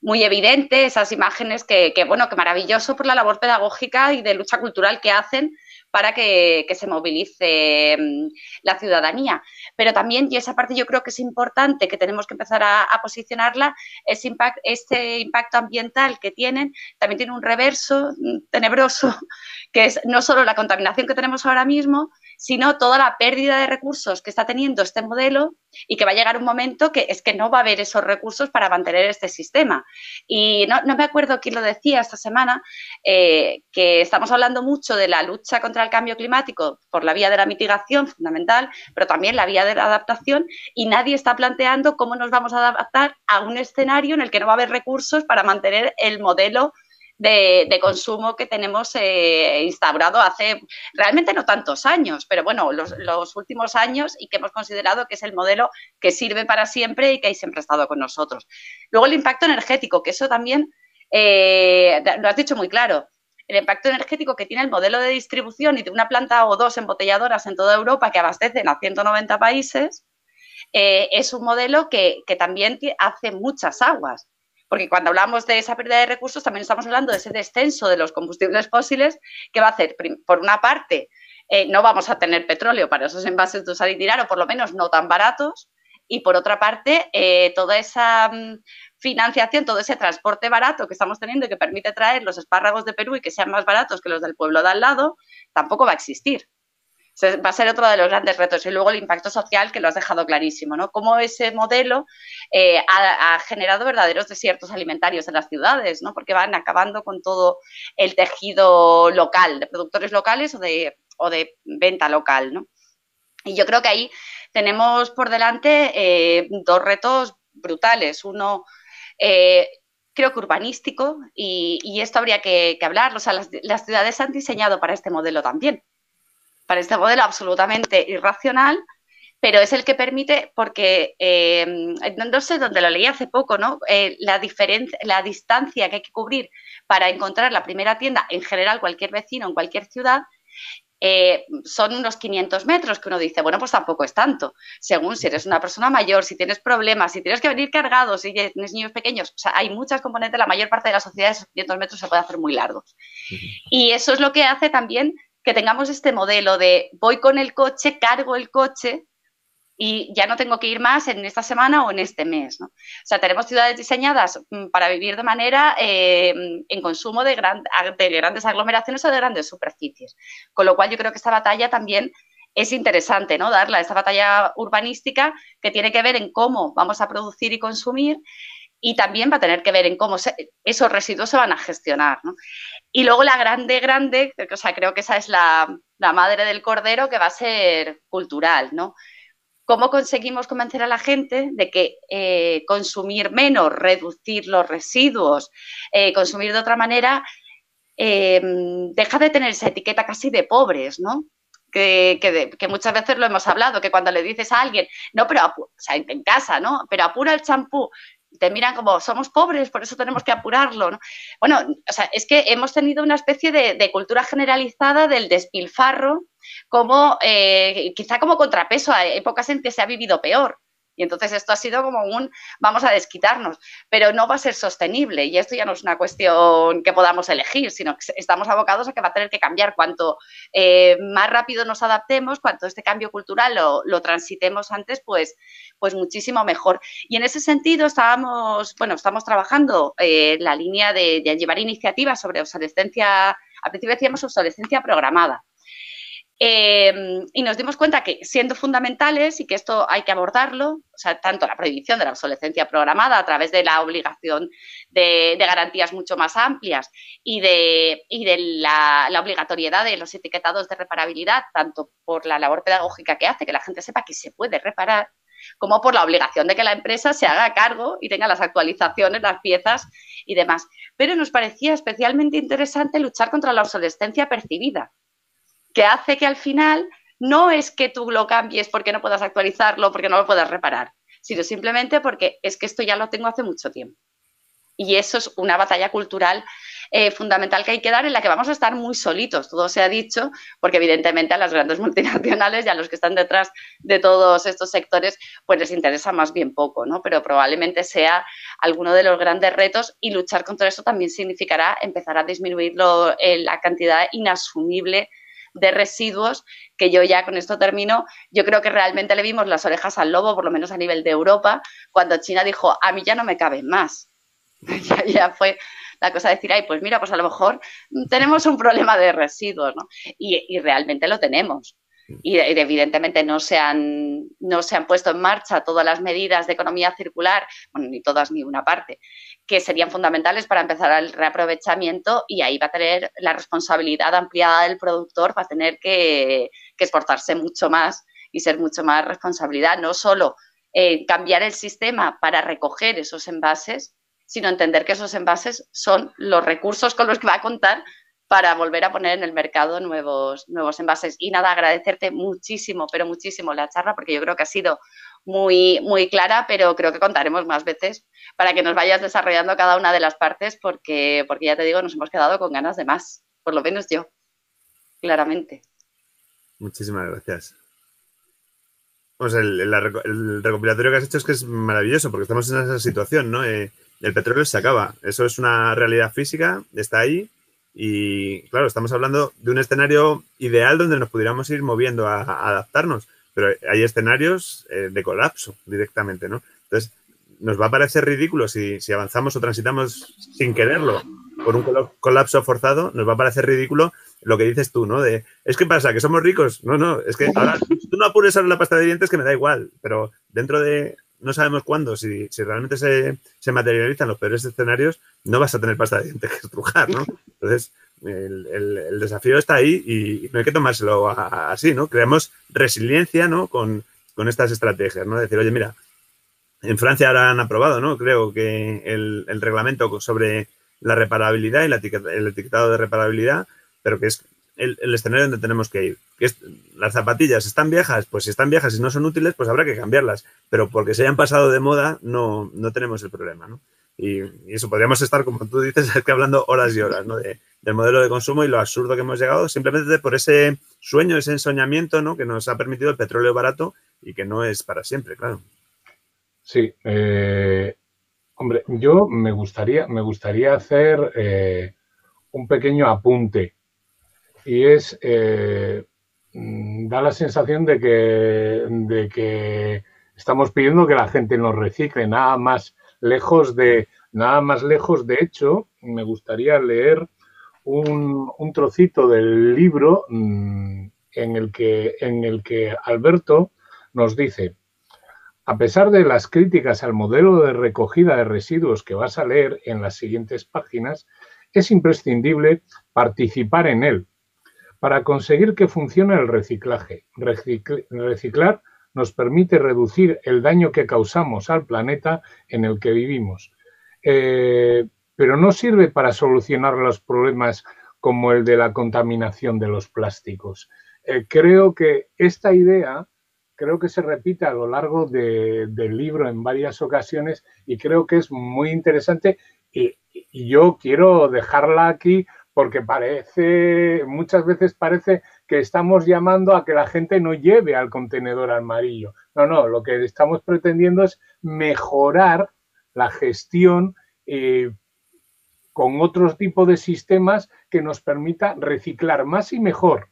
muy evidente, esas imágenes que, que, bueno, que maravilloso por la labor pedagógica y de lucha cultural que hacen para que, se movilice mm, la ciudadanía. Pero también, y esa parte yo creo que es importante, que tenemos que empezar a, posicionarla, ese este impacto ambiental que tienen también tiene un reverso mm, tenebroso, que es no solo la contaminación que tenemos ahora mismo, sino toda la pérdida de recursos que está teniendo este modelo y que va a llegar un momento que es que no va a haber esos recursos para mantener este sistema. Y no, me acuerdo quién lo decía esta semana, eh, que estamos hablando mucho de la lucha contra el cambio climático por la vía de la mitigación fundamental, pero también la vía de la adaptación y nadie está planteando cómo nos vamos a adaptar a un escenario en el que no va a haber recursos para mantener el modelo de, consumo que tenemos eh, instaurado hace realmente no tantos años, pero bueno, los, últimos años y que hemos considerado que es el modelo que sirve para siempre y que siempre ha estado con nosotros. Luego el impacto energético, que eso también eh, lo has dicho muy claro. El impacto energético que tiene el modelo de distribución y de una planta o dos embotelladoras en toda Europa que abastecen a 190 países, eh, es un modelo que, que también hace muchas aguas porque cuando hablamos de esa pérdida de recursos también estamos hablando de ese descenso de los combustibles fósiles que va a hacer, por una parte, eh, no vamos a tener petróleo para esos envases de usar y tirar, o por lo menos no tan baratos, y por otra parte, eh, toda esa mm, financiación, todo ese transporte barato que estamos teniendo y que permite traer los espárragos de Perú y que sean más baratos que los del pueblo de al lado, tampoco va a existir va a ser otro de los grandes retos. Y luego el impacto social, que lo has dejado clarísimo, ¿no? Cómo ese modelo eh, ha, generado verdaderos desiertos alimentarios en las ciudades, ¿no? Porque van acabando con todo el tejido local, de productores locales o de, venta local, ¿no? Y yo creo que ahí tenemos por delante eh, dos retos brutales. Uno, eh, creo que urbanístico, y, esto habría que, hablar. O sea, las ciudades han diseñado para este modelo también para este modelo absolutamente irracional, pero es el que permite, porque eh, no sé dónde lo leí hace poco, ¿no? Eh, la, diferencia, la distancia que hay que cubrir para encontrar la primera tienda, en general cualquier vecino en cualquier ciudad, eh, son unos 500 metros, que uno dice, bueno, pues tampoco es tanto, según si eres una persona mayor, si tienes problemas, si tienes que venir cargado, si tienes niños pequeños, o sea, hay muchas componentes, la mayor parte de la sociedad esos 500 metros se puede hacer muy largos. Y eso es lo que hace también que tengamos este modelo de voy con el coche, cargo el coche y ya no tengo que ir más en esta semana o en este mes. O sea, tenemos ciudades diseñadas mm, para vivir de manera eh, en consumo de, de grandes aglomeraciones o de grandes superficies. Con lo cual yo creo que esta batalla también es interesante, ¿no? Darla, esta batalla urbanística que tiene que ver en cómo vamos a producir y consumir y también va a tener que ver en cómo esos residuos se van a gestionar. Y luego la grande, grande, o sea, creo que esa es la, madre del cordero que va a ser cultural, ¿no? ¿Cómo conseguimos convencer a la gente de que eh, consumir menos, reducir los residuos, eh, consumir de otra manera, eh, deja de tener esa etiqueta casi de pobres, ¿no? Que, que, muchas veces lo hemos hablado, que cuando le dices a alguien, no, pero o sea, en casa, ¿no? Pero apura el champú, te miran como somos pobres, por eso tenemos que apurarlo. ¿no? Bueno, o sea, es que hemos tenido una especie de, cultura generalizada del despilfarro, como eh, quizá como contrapeso a épocas en que se ha vivido peor. Y entonces esto ha sido como un vamos a desquitarnos, pero no va a ser sostenible. Y esto ya no es una cuestión que podamos elegir, sino que estamos abocados a que va a tener que cambiar. Cuanto eh, más rápido nos adaptemos, cuanto este cambio cultural lo, transitemos antes, pues, pues muchísimo mejor. Y en ese sentido estábamos, bueno, estamos trabajando eh, la línea de, de llevar iniciativas sobre obsolescencia, al principio decíamos obsolescencia programada. Em, y nos dimos cuenta que siendo fundamentales y que esto hay que abordarlo, o sea, tanto la prohibición de la obsolescencia programada a través de la obligación de, garantías mucho más amplias y de, de la, obligatoriedad de los etiquetados de reparabilidad, tanto por la labor pedagógica que hace, que la gente sepa que se puede reparar, como por la obligación de que la empresa se haga cargo y tenga las actualizaciones, las piezas y demás. Pero nos parecía especialmente interesante luchar contra la obsolescencia percibida que hace que al final no es que tú lo cambies porque no puedas actualizarlo, porque no lo puedas reparar, sino simplemente porque es que esto ya lo tengo hace mucho tiempo. Y eso es una batalla cultural eh, fundamental que hay que dar en la que vamos a estar muy solitos, todo se ha dicho, porque evidentemente a las grandes multinacionales y a los que están detrás de todos estos sectores, pues les interesa más bien poco, ¿no? Pero probablemente sea alguno de los grandes retos y luchar contra eso también significará empezar a disminuir eh, la cantidad inasumible de residuos, que yo ya con esto termino, yo creo que realmente le vimos las orejas al lobo, por lo menos a nivel de Europa, cuando China dijo, a mí ya no me caben más. ya, fue la cosa de decir, ay, pues mira, pues a lo mejor tenemos un problema de residuos, ¿no? y realmente lo tenemos y, evidentemente no se, han, no se han puesto en marcha todas las medidas de economía circular, bueno, ni todas ni una parte, que serían fundamentales para empezar el reaprovechamiento y ahí va a tener la responsabilidad ampliada del productor, va a tener que, esforzarse mucho más y ser mucho más responsabilidad, no solo cambiar el sistema para recoger esos envases, sino entender que esos envases son los recursos con los que va a contar para volver a poner en el mercado nuevos, nuevos envases. Y nada, agradecerte muchísimo, pero muchísimo la charla, porque yo creo que ha sido muy, muy clara, pero creo que contaremos más veces para que nos vayas desarrollando cada una de las partes, porque, porque ya te digo, nos hemos quedado con ganas de más, por lo menos yo, claramente. Muchísimas gracias. Pues el, recopilatorio que has hecho es que es maravilloso, porque estamos en esa situación, ¿no? Eh, el petróleo se acaba. Eso es una realidad física, está ahí y claro, estamos hablando de un escenario ideal donde nos pudiéramos ir moviendo a, adaptarnos, pero hay escenarios eh, de colapso directamente, ¿no? Entonces, nos va a parecer ridículo si, si avanzamos o transitamos sin quererlo por un colapso forzado, nos va a parecer ridículo lo que dices tú, ¿no? De, es que pasa, que somos ricos. No, no, es que ahora tú no apures ahora la pasta de dientes que me da igual, pero dentro de no sabemos cuándo, si, realmente se, se, materializan los peores escenarios, no vas a tener pasta de dientes que estrujar, ¿no? Entonces, el, desafío está ahí y no hay que tomárselo así, ¿no? Creamos resiliencia, ¿no? Con, estas estrategias, ¿no? Decir, oye, mira, en Francia ahora han aprobado, ¿no? Creo que el, reglamento sobre la reparabilidad y el etiquetado de reparabilidad, pero que es el, escenario donde tenemos que ir. Que las zapatillas están viejas, pues si están viejas y no son útiles, pues habrá que cambiarlas. Pero porque se hayan pasado de moda, no, no tenemos el problema, ¿no? Y, eso podríamos estar, como tú dices, hablando horas y horas, ¿no? De, del modelo de consumo y lo absurdo que hemos llegado, simplemente por ese sueño, ese ensoñamiento, ¿no? Que nos ha permitido el petróleo barato y que no es para siempre, claro. Sí, eh, hombre, yo me gustaría, me gustaría hacer eh, un pequeño apunte y es, eh, mm, da la sensación de que, de que estamos pidiendo que la gente nos recicle, nada más lejos de, nada más lejos, de hecho, me gustaría leer un, un trocito del libro mm, en el, que, en el que Alberto nos dice, A pesar de las críticas al modelo de recogida de residuos que vas a leer en las siguientes páginas, es imprescindible participar en él para conseguir que funcione el reciclaje. reciclar nos permite reducir el daño que causamos al planeta en el que vivimos. Eh, pero no sirve para solucionar los problemas como el de la contaminación de los plásticos. Eh, creo que esta idea creo que se repite a lo largo del libro en varias ocasiones y creo que es muy interesante y, yo quiero dejarla aquí porque parece, muchas veces parece que estamos llamando a que la gente no lleve al contenedor amarillo. No, no, lo que estamos pretendiendo es mejorar la gestión eh, con otro tipo de sistemas que nos permita reciclar más y mejor.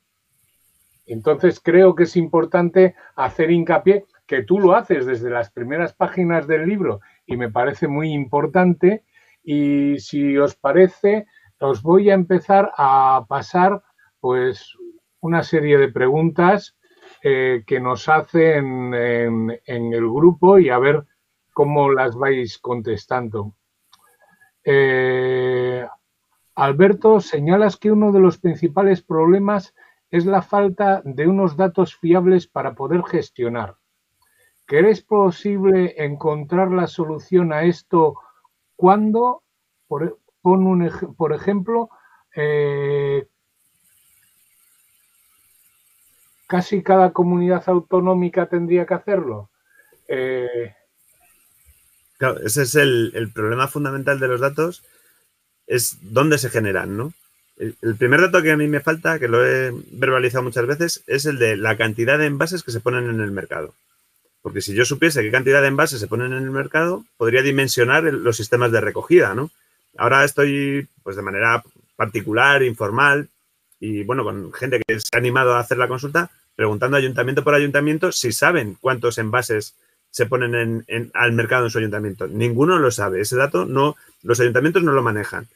Entonces creo que es importante hacer hincapié, que tú lo haces desde las primeras páginas del libro y me parece muy importante. Y si os parece, os voy a empezar a pasar pues una serie de preguntas eh, que nos hacen en, el grupo y a ver cómo las vais contestando. Eh, Alberto, señalas que uno de los principales problemas es la falta de unos datos fiables para poder gestionar. ¿Crees posible encontrar la solución a esto cuando, por, un, por ejemplo, eh, casi cada comunidad autonómica tendría que hacerlo. Eh, claro, ese es el, problema fundamental de los datos, es dónde se generan, ¿no? El, el, primer dato que a mí me falta, que lo he verbalizado muchas veces, es el de la cantidad de envases que se ponen en el mercado. Porque si yo supiese qué cantidad de envases se ponen en el mercado, podría dimensionar los sistemas de recogida, ¿no? Ahora estoy, pues de manera particular, informal, y bueno, con gente que se ha animado a hacer la consulta, preguntando ayuntamiento por ayuntamiento si saben cuántos envases se ponen en, al mercado en su ayuntamiento. Ninguno lo sabe. Ese dato no, los ayuntamientos no lo manejan.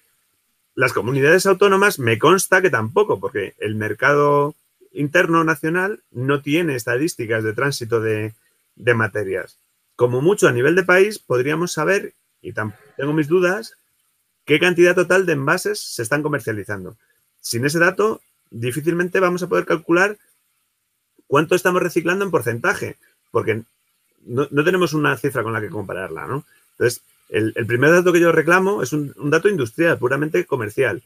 Las comunidades autónomas me consta que tampoco, porque el mercado interno nacional no tiene estadísticas de tránsito de, de materias. Como mucho a nivel de país podríamos saber, y tengo mis dudas, qué cantidad total de envases se están comercializando. Sin ese dato, difícilmente vamos a poder calcular cuánto estamos reciclando en porcentaje, porque no, tenemos una cifra con la que compararla, ¿no? Entonces, el, primer dato que yo reclamo es un, dato industrial, puramente comercial.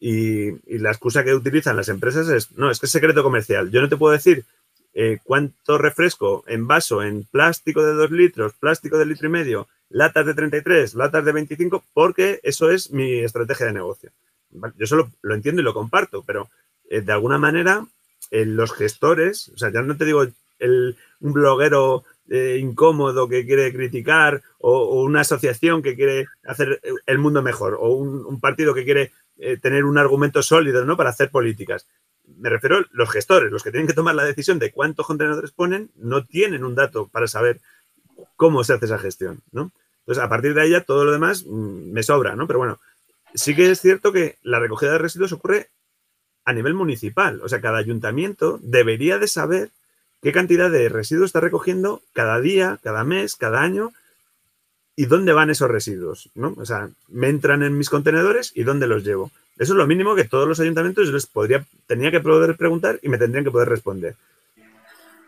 Y, la excusa que utilizan las empresas es, no, es que es secreto comercial. Yo no te puedo decir eh, cuánto refresco en vaso, en plástico de dos litros, plástico de litro y medio, latas de 33, latas de 25, porque eso es mi estrategia de negocio. Yo solo lo entiendo y lo comparto, pero eh, de alguna manera eh, los gestores, o sea, ya no te digo el, un bloguero eh, incómodo que quiere criticar o, una asociación que quiere hacer el mundo mejor o un, partido que quiere tener un argumento sólido ¿no? para hacer políticas. Me refiero a los gestores, los que tienen que tomar la decisión de cuántos contenedores ponen, no tienen un dato para saber cómo se hace esa gestión, ¿no? Entonces, a partir de ahí todo lo demás mm, me sobra, ¿no? Pero bueno, sí que es cierto que la recogida de residuos ocurre a nivel municipal. O sea, cada ayuntamiento debería de saber qué cantidad de residuos está recogiendo cada día, cada mes, cada año y dónde van esos residuos, ¿no? O sea, me entran en mis contenedores y dónde los llevo. Eso es lo mínimo que todos los ayuntamientos les podría, tenía que poder preguntar y me tendrían que poder responder.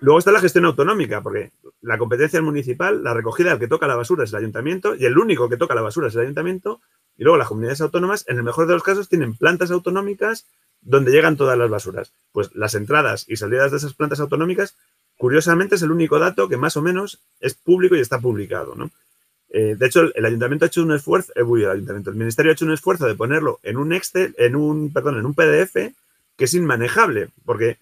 Luego está la gestión autonómica, porque la competencia es municipal, la recogida, el que toca la basura es el ayuntamiento y el único que toca la basura es el ayuntamiento. Y luego las comunidades autónomas, en el mejor de los casos, tienen plantas autonómicas donde llegan todas las basuras. Pues las entradas y salidas de esas plantas autonómicas, curiosamente, es el único dato que más o menos es público y está publicado, ¿no? Eh, de hecho, el, ayuntamiento ha hecho un esfuerzo, eh, el ayuntamiento, el ministerio ha hecho un esfuerzo de ponerlo en un Excel, en un, perdón, en un PDF que es inmanejable, porque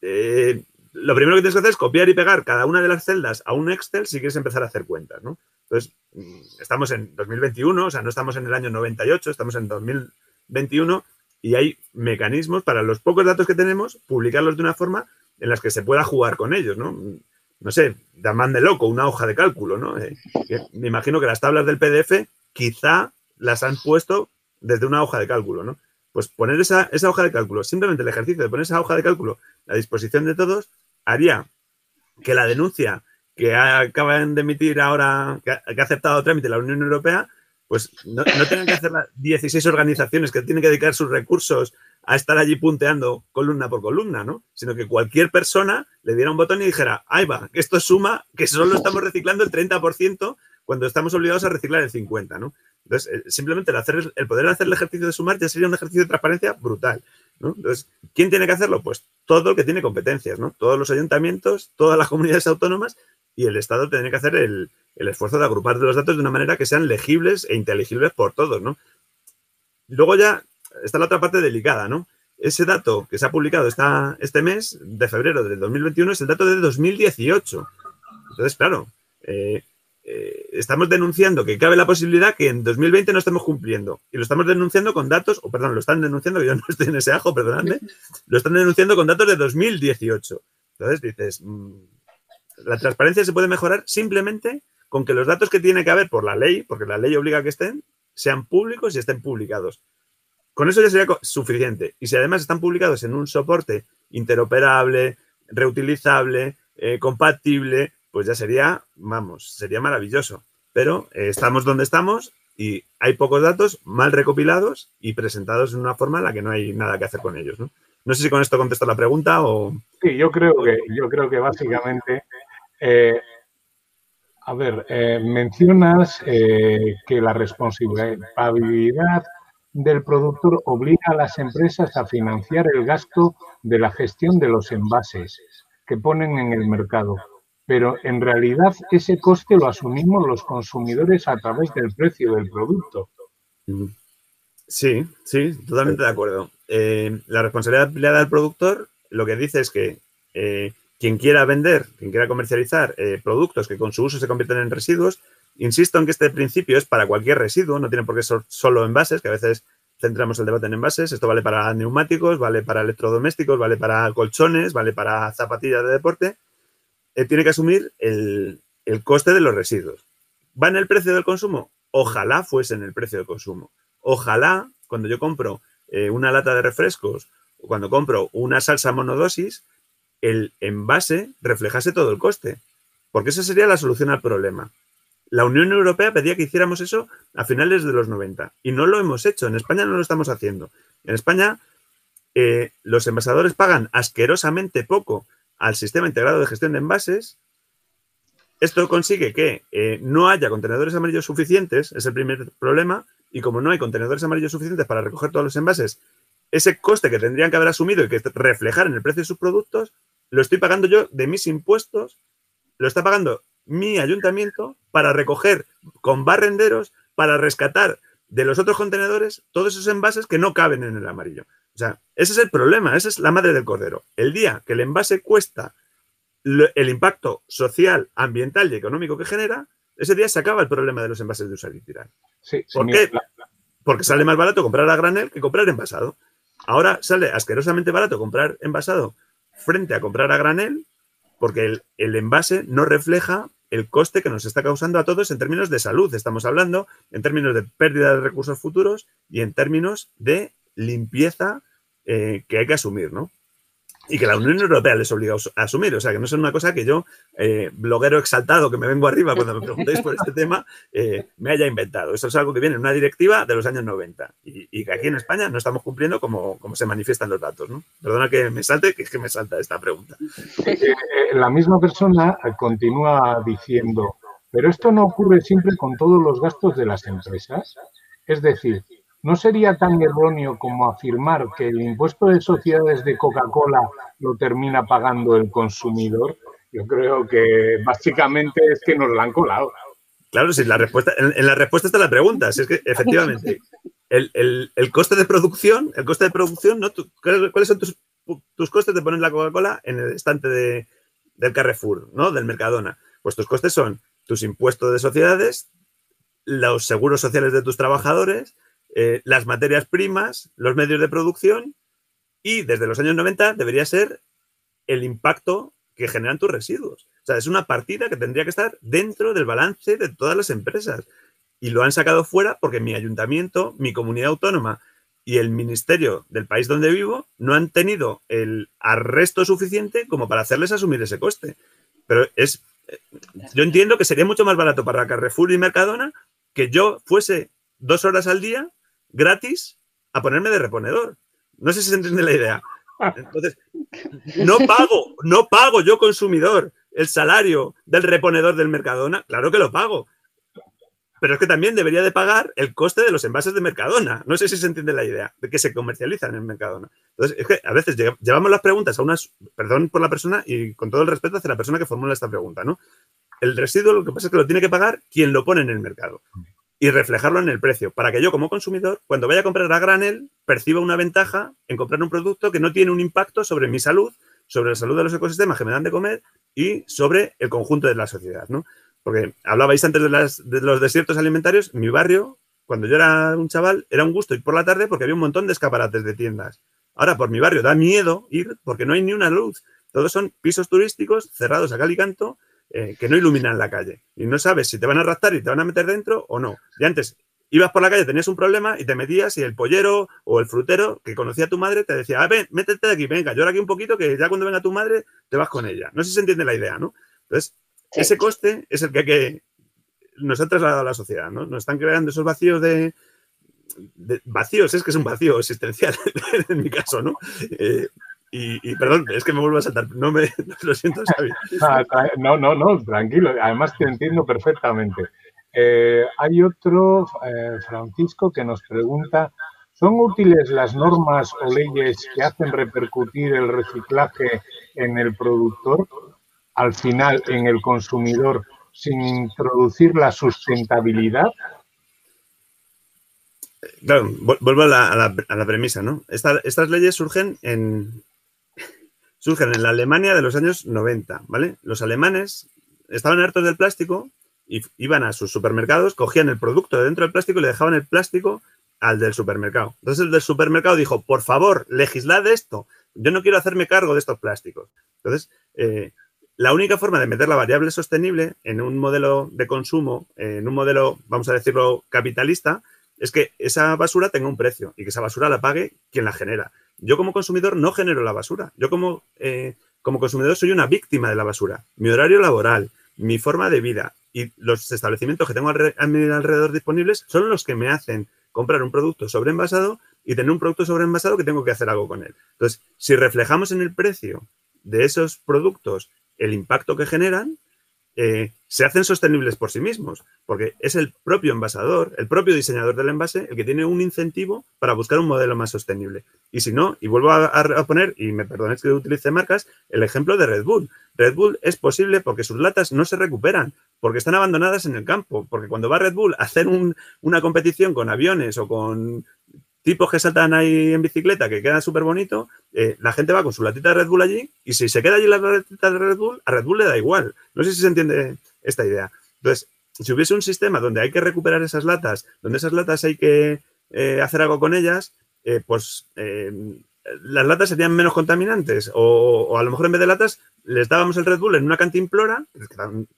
eh, lo primero que tienes que hacer es copiar y pegar cada una de las celdas a un Excel si quieres empezar a hacer cuentas, ¿no? Entonces, mm, estamos en 2021, o sea, no estamos en el año 98, estamos en 2021 y hay mecanismos para los pocos datos que tenemos, publicarlos de una forma en las que se pueda jugar con ellos, ¿no? No sé, llaman de loco, una hoja de cálculo, ¿no? Eh, me imagino que las tablas del PDF quizá las han puesto desde una hoja de cálculo, ¿no? Pues poner esa, esa hoja de cálculo, simplemente el ejercicio de poner esa hoja de cálculo a disposición de todos, haría que la denuncia que acaban de emitir ahora, que ha, aceptado trámite la Unión Europea, pues no, no tengan que hacer las 16 organizaciones que tienen que dedicar sus recursos a estar allí punteando columna por columna, ¿no? Sino que cualquier persona le diera un botón y dijera, ahí va, que esto suma, que solo estamos reciclando el 30% cuando estamos obligados a reciclar el 50%, ¿no? Entonces, eh, simplemente el, hacer, el poder hacer el ejercicio de sumar ya sería un ejercicio de transparencia brutal, ¿no? Entonces, ¿quién tiene que hacerlo? Pues todo el que tiene competencias, ¿no? Todos los ayuntamientos, todas las comunidades autónomas y el Estado tiene que hacer el, el esfuerzo de agrupar los datos de una manera que sean legibles e inteligibles por todos, ¿no? Luego ya está la otra parte delicada, ¿no? Ese dato que se ha publicado esta, este mes de febrero del 2021 es el dato de 2018. Entonces, claro, eh, eh, estamos denunciando que cabe la posibilidad que en 2020 no estemos cumpliendo. Y lo estamos denunciando con datos, o perdón, lo están denunciando, que yo no estoy en ese ajo, perdonadme, lo están denunciando con datos de 2018. Entonces dices, mm, la transparencia se puede mejorar simplemente con que los datos que tiene que haber por la ley, porque la ley obliga a que estén, sean públicos y estén publicados. Con eso ya sería suficiente. Y si además están publicados en un soporte interoperable, reutilizable, eh, compatible, pues ya sería, vamos, sería maravilloso. Pero eh, estamos donde estamos y hay pocos datos mal recopilados y presentados de una forma en la que no hay nada que hacer con ellos. No, sé si con esto contesto la pregunta o... Sí, yo creo que, yo creo que básicamente... Eh, a ver, mencionas que la responsabilidad del productor obliga a las empresas a financiar el gasto de la gestión de los envases que ponen en el mercado. Pero en realidad ese coste lo asumimos los consumidores a través del precio del producto. Sí, sí, totalmente de acuerdo. Eh, la responsabilidad aplicada al productor lo que dice es que eh, quien quiera vender, quien quiera comercializar eh, productos que con su uso se convierten en residuos, Insisto en que este principio es para cualquier residuo, no tiene por qué ser solo envases, que a veces centramos el debate en envases. Esto vale para neumáticos, vale para electrodomésticos, vale para colchones, vale para zapatillas de deporte. Eh, tiene que asumir el, coste de los residuos. ¿Va en el precio del consumo? Ojalá fuese en el precio del consumo. Ojalá, cuando yo compro eh, una lata de refrescos o cuando compro una salsa monodosis, el envase reflejase todo el coste. Porque esa sería la solución al problema. La Unión Europea pedía que hiciéramos eso a finales de los 90 y no lo hemos hecho. En España no lo estamos haciendo. En España eh, los envasadores pagan asquerosamente poco al sistema integrado de gestión de envases. Esto consigue que eh, no haya contenedores amarillos suficientes, es el primer problema, y como no hay contenedores amarillos suficientes para recoger todos los envases, ese coste que tendrían que haber asumido y que reflejar en el precio de sus productos, lo estoy pagando yo de mis impuestos, lo está pagando mi ayuntamiento para recoger con barrenderos, para rescatar de los otros contenedores todos esos envases que no caben en el amarillo. O sea, ese es el problema, esa es la madre del cordero. El día que el envase cuesta el impacto social, ambiental y económico que genera, ese día se acaba el problema de los envases de usar y tirar. ¿Por qué? Porque sale más barato comprar a granel que comprar envasado. Ahora sale asquerosamente barato comprar envasado frente a comprar a granel porque el envase no refleja el coste que nos está causando a todos en términos de salud, estamos hablando, en términos de pérdida de recursos futuros y en términos de limpieza eh, que hay que asumir, ¿no? Y que la Unión Europea les obliga a asumir. O sea, que no es una cosa que yo, eh, bloguero exaltado, que me vengo arriba cuando me preguntéis por este tema, eh, me haya inventado. Eso es algo que viene en una directiva de los años 90 y, que aquí en España no estamos cumpliendo como, como, se manifiestan los datos. ¿no? Perdona que me salte, que es que me salta esta pregunta. la misma persona continúa diciendo, pero esto no ocurre siempre con todos los gastos de las empresas. Es decir, ¿No sería tan erróneo como afirmar que el impuesto de sociedades de Coca-Cola lo termina pagando el consumidor? Yo creo que básicamente es que nos la han colado. Claro, sí, la respuesta, en, la respuesta está la pregunta. Si es que efectivamente, el, coste de producción, el coste de producción, ¿no? ¿Cuáles son tus, tus, costes de poner la Coca-Cola en el estante de, del Carrefour, ¿no? Del Mercadona? Pues tus costes son tus impuestos de sociedades, los seguros sociales de tus trabajadores, eh, las materias primas, los medios de producción y desde los años 90 debería ser el impacto que generan tus residuos. O sea, es una partida que tendría que estar dentro del balance de todas las empresas. Y lo han sacado fuera porque mi ayuntamiento, mi comunidad autónoma y el ministerio del país donde vivo no han tenido el arresto suficiente como para hacerles asumir ese coste. Pero es yo entiendo que sería mucho más barato para Carrefour y Mercadona que yo fuese dos horas al día gratis a ponerme de reponedor. No sé si se entiende la idea. Entonces, no pago, no pago yo consumidor el salario del reponedor del Mercadona. Claro que lo pago. Pero es que también debería de pagar el coste de los envases de Mercadona. No sé si se entiende la idea de que se comercializan en Mercadona. Entonces, es que a veces llevamos las preguntas a unas, perdón por la persona y con todo el respeto hacia la persona que formula esta pregunta, ¿no? El residuo lo que pasa es que lo tiene que pagar quien lo pone en el mercado y reflejarlo en el precio, para que yo como consumidor, cuando vaya a comprar a granel, perciba una ventaja en comprar un producto que no tiene un impacto sobre mi salud, sobre la salud de los ecosistemas que me dan de comer y sobre el conjunto de la sociedad, ¿no? Porque hablabais antes de, de los desiertos alimentarios, mi barrio, cuando yo era un chaval, era un gusto ir por la tarde porque había un montón de escaparates de tiendas. Ahora por mi barrio da miedo ir porque no hay ni una luz. Todos son pisos turísticos cerrados a cal y canto eh, que no iluminan la calle. Y no sabes si te van a raptar y te van a meter dentro o no. Y antes ibas por la calle, tenías un problema y te metías y el pollero o el frutero que conocía a tu madre te decía, ah, ven, métete de aquí, venga, llora aquí un poquito que ya cuando venga tu madre te vas con ella. No sé si se entiende la idea, ¿no? Entonces, ese coste es el que hay que nos ha trasladado a la sociedad, ¿no? Nos están creando esos vacíos de, vacíos, es que es un vacío existencial en mi caso, ¿no? Eh, y, perdón, es que me vuelvo a saltar. No me lo siento, Xavi. No, no, no, tranquilo. Además te entiendo perfectamente. Eh, hay otro, eh, Francisco, que nos pregunta, ¿son útiles las normas o leyes que hacen repercutir el reciclaje en el productor, al final en el consumidor, sin introducir la sustentabilidad? Claro, vuelvo a la, premisa, ¿no? estas leyes surgen en, surgen en la Alemania de los años 90, ¿vale? Los alemanes estaban hartos del plástico y iban a sus supermercados, cogían el producto de dentro del plástico y le dejaban el plástico al del supermercado. Entonces el del supermercado dijo, por favor, legislad esto, yo no quiero hacerme cargo de estos plásticos. Entonces, eh, la única forma de meter la variable sostenible en un modelo de consumo, en un modelo, vamos a decirlo, capitalista, es que esa basura tenga un precio y que esa basura la pague quien la genera. Yo como consumidor no genero la basura. Yo como, eh, como consumidor soy una víctima de la basura. Mi horario laboral, mi forma de vida y los establecimientos que tengo alrededor disponibles son los que me hacen comprar un producto sobreenvasado y tener un producto sobreenvasado que tengo que hacer algo con él. Entonces, si reflejamos en el precio de esos productos el impacto que generan, eh, se hacen sostenibles por sí mismos, porque es el propio envasador, el propio diseñador del envase, el que tiene un incentivo para buscar un modelo más sostenible. Y si no, y vuelvo a, poner, y me perdonéis que utilice marcas, el ejemplo de Red Bull. Red Bull es posible porque sus latas no se recuperan, porque están abandonadas en el campo, porque cuando va Red Bull a hacer una competición con aviones o con tipos que saltan ahí en bicicleta, que queda súper bonito, eh, la gente va con su latita de Red Bull allí y si se queda allí la latita de Red Bull, a Red Bull le da igual. No sé si se entiende esta idea. Entonces, si hubiese un sistema donde hay que recuperar esas latas, donde esas latas hay que eh, hacer algo con ellas, eh, pues las latas serían menos contaminantes o, a lo mejor en vez de latas les dábamos el Red Bull en una cantimplora,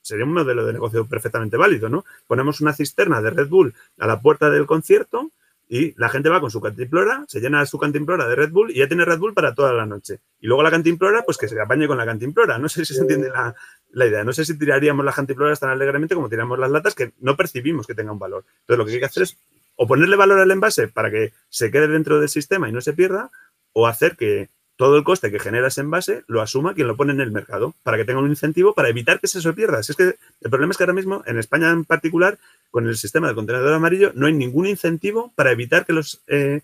sería un modelo de negocio perfectamente válido, ¿no? Ponemos una cisterna de Red Bull a la puerta del concierto y la gente va con su cantimplora, se llena su cantimplora de Red Bull y ya tiene Red Bull para toda la noche. Y luego la cantimplora, pues que se apañe con la cantimplora. No sé si se entiende la, idea. No sé si tiraríamos las cantimploras tan alegremente como tiramos las latas que no percibimos que tenga un valor. Entonces lo que hay que hacer es o ponerle valor al envase para que se quede dentro del sistema y no se pierda, o hacer que todo el coste que genera ese envase lo asuma quien lo pone en el mercado, para que tenga un incentivo para evitar que se se pierda. es que el problema es que ahora mismo, en España en particular, con el sistema del contenedor amarillo, no hay ningún incentivo para evitar que los, eh,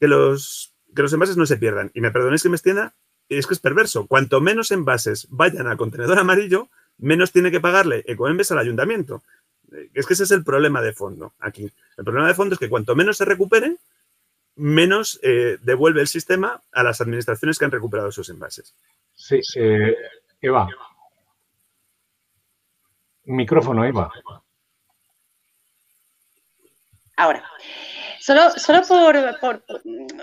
que los, que los envases no se pierdan. Y me perdonéis que me extienda, es que es perverso. Cuanto menos envases vayan al contenedor amarillo, menos tiene que pagarle Ecoembes al ayuntamiento. Es que ese es el problema de fondo aquí. El problema de fondo es que cuanto menos se recupere, menos eh, devuelve el sistema a las administraciones que han recuperado esos envases. Sí, eh, Eva. Micrófono, Eva. Ahora, solo, solo por,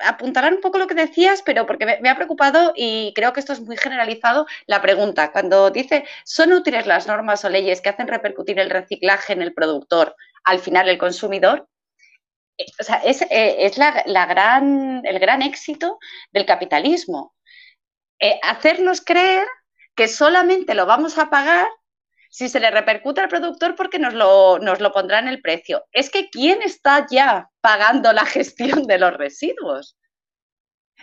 apuntar un poco lo que decías, pero porque me, ha preocupado y creo que esto es muy generalizado, la pregunta. Cuando dice, ¿son útiles las normas o leyes que hacen repercutir el reciclaje en el productor, al final el consumidor? O sea, es, eh, la, gran, el gran éxito del capitalismo. Eh, hacernos creer que solamente lo vamos a pagar si se le repercute al productor porque nos lo, nos lo pondrá en el precio. Es que ¿quién está ya pagando la gestión de los residuos?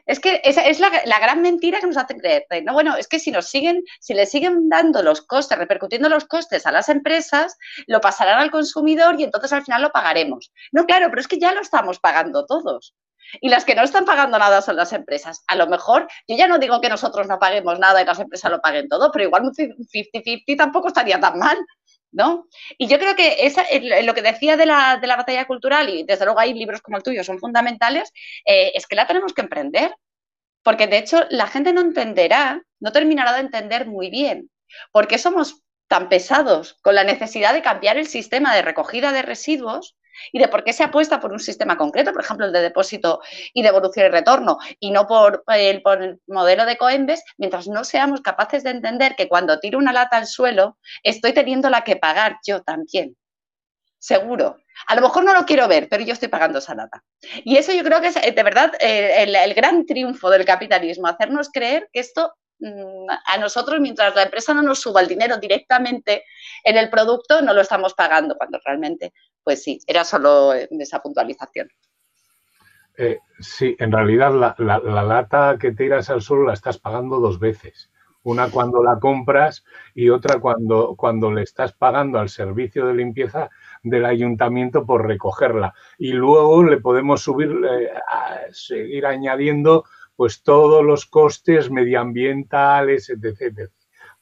Es que esa es la, gran mentira que nos hace creer. No, bueno, es que si nos siguen, si le siguen dando los costes, repercutiendo los costes a las empresas, lo pasarán al consumidor y entonces al final lo pagaremos. No, claro, pero es que ya lo estamos pagando todos. Y las que no están pagando nada son las empresas. A lo mejor, yo ya no digo que nosotros no paguemos nada y las empresas lo paguen todo, pero igual un 50-50 tampoco estaría tan mal. ¿No? Y yo creo que esa, lo que decía de la, de la, batalla cultural, y desde luego hay libros como el tuyo, son fundamentales, eh, es que la tenemos que emprender. Porque de hecho la gente no entenderá, no terminará de entender muy bien, por qué somos tan pesados con la necesidad de cambiar el sistema de recogida de residuos y de por qué se apuesta por un sistema concreto, por ejemplo, el de depósito y devolución y retorno, y no por el, por el modelo de Coembes, mientras no seamos capaces de entender que cuando tiro una lata al suelo, estoy teniendo la que pagar yo también. Seguro. A lo mejor no lo quiero ver, pero yo estoy pagando esa lata. Y eso yo creo que es, de verdad, el, el gran triunfo del capitalismo, hacernos creer que esto mm, a nosotros, mientras la empresa no nos suba el dinero directamente en el producto, no lo estamos pagando, cuando realmente pues sí, era solo esa puntualización. Eh, sí, en realidad la, lata que tiras al suelo la estás pagando dos veces. Una cuando la compras y otra cuando, cuando le estás pagando al servicio de limpieza del ayuntamiento por recogerla. Y luego le podemos subir, eh, seguir añadiendo pues todos los costes medioambientales, etc.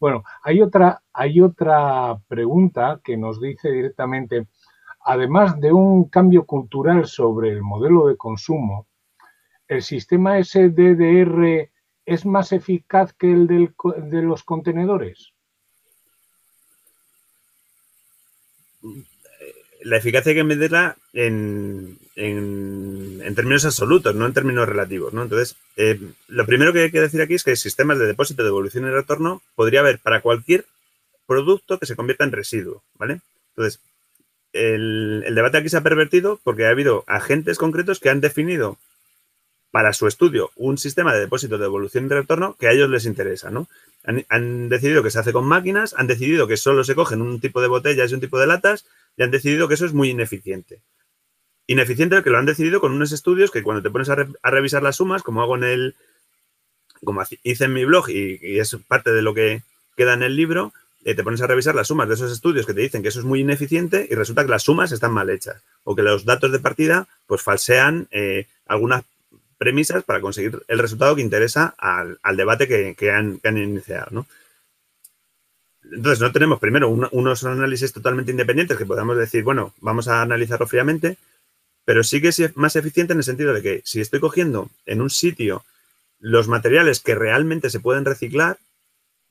Bueno, hay otra, hay otra pregunta que nos dice directamente, además de un cambio cultural sobre el modelo de consumo, el sistema SDDR es más eficaz que el de los contenedores. La eficacia hay que medirla en, términos absolutos, no en términos relativos. Entonces, eh, lo primero que hay que decir aquí es que sistemas de depósito, devolución y retorno podría haber para cualquier producto que se convierta en residuo. ¿vale? Entonces, el, debate aquí se ha pervertido porque ha habido agentes concretos que han definido para su estudio un sistema de depósito de evolución y retorno que a ellos les interesa, ¿no? Han, decidido que se hace con máquinas, han decidido que solo se cogen un tipo de botellas y un tipo de latas y han decidido que eso es muy ineficiente. Ineficiente que lo han decidido con unos estudios que cuando te pones a, revisar las sumas, como hago en el, como hice en mi blog y es parte de lo que queda en el libro, eh, te pones a revisar las sumas de esos estudios que te dicen que eso es muy ineficiente y resulta que las sumas están mal hechas o que los datos de partida pues falsean eh, algunas premisas para conseguir el resultado que interesa al, debate que, han, iniciado. Entonces, no tenemos primero unos análisis totalmente independientes que podamos decir, bueno, vamos a analizarlo fríamente, pero sí que es más eficiente en el sentido de que si estoy cogiendo en un sitio los materiales que realmente se pueden reciclar,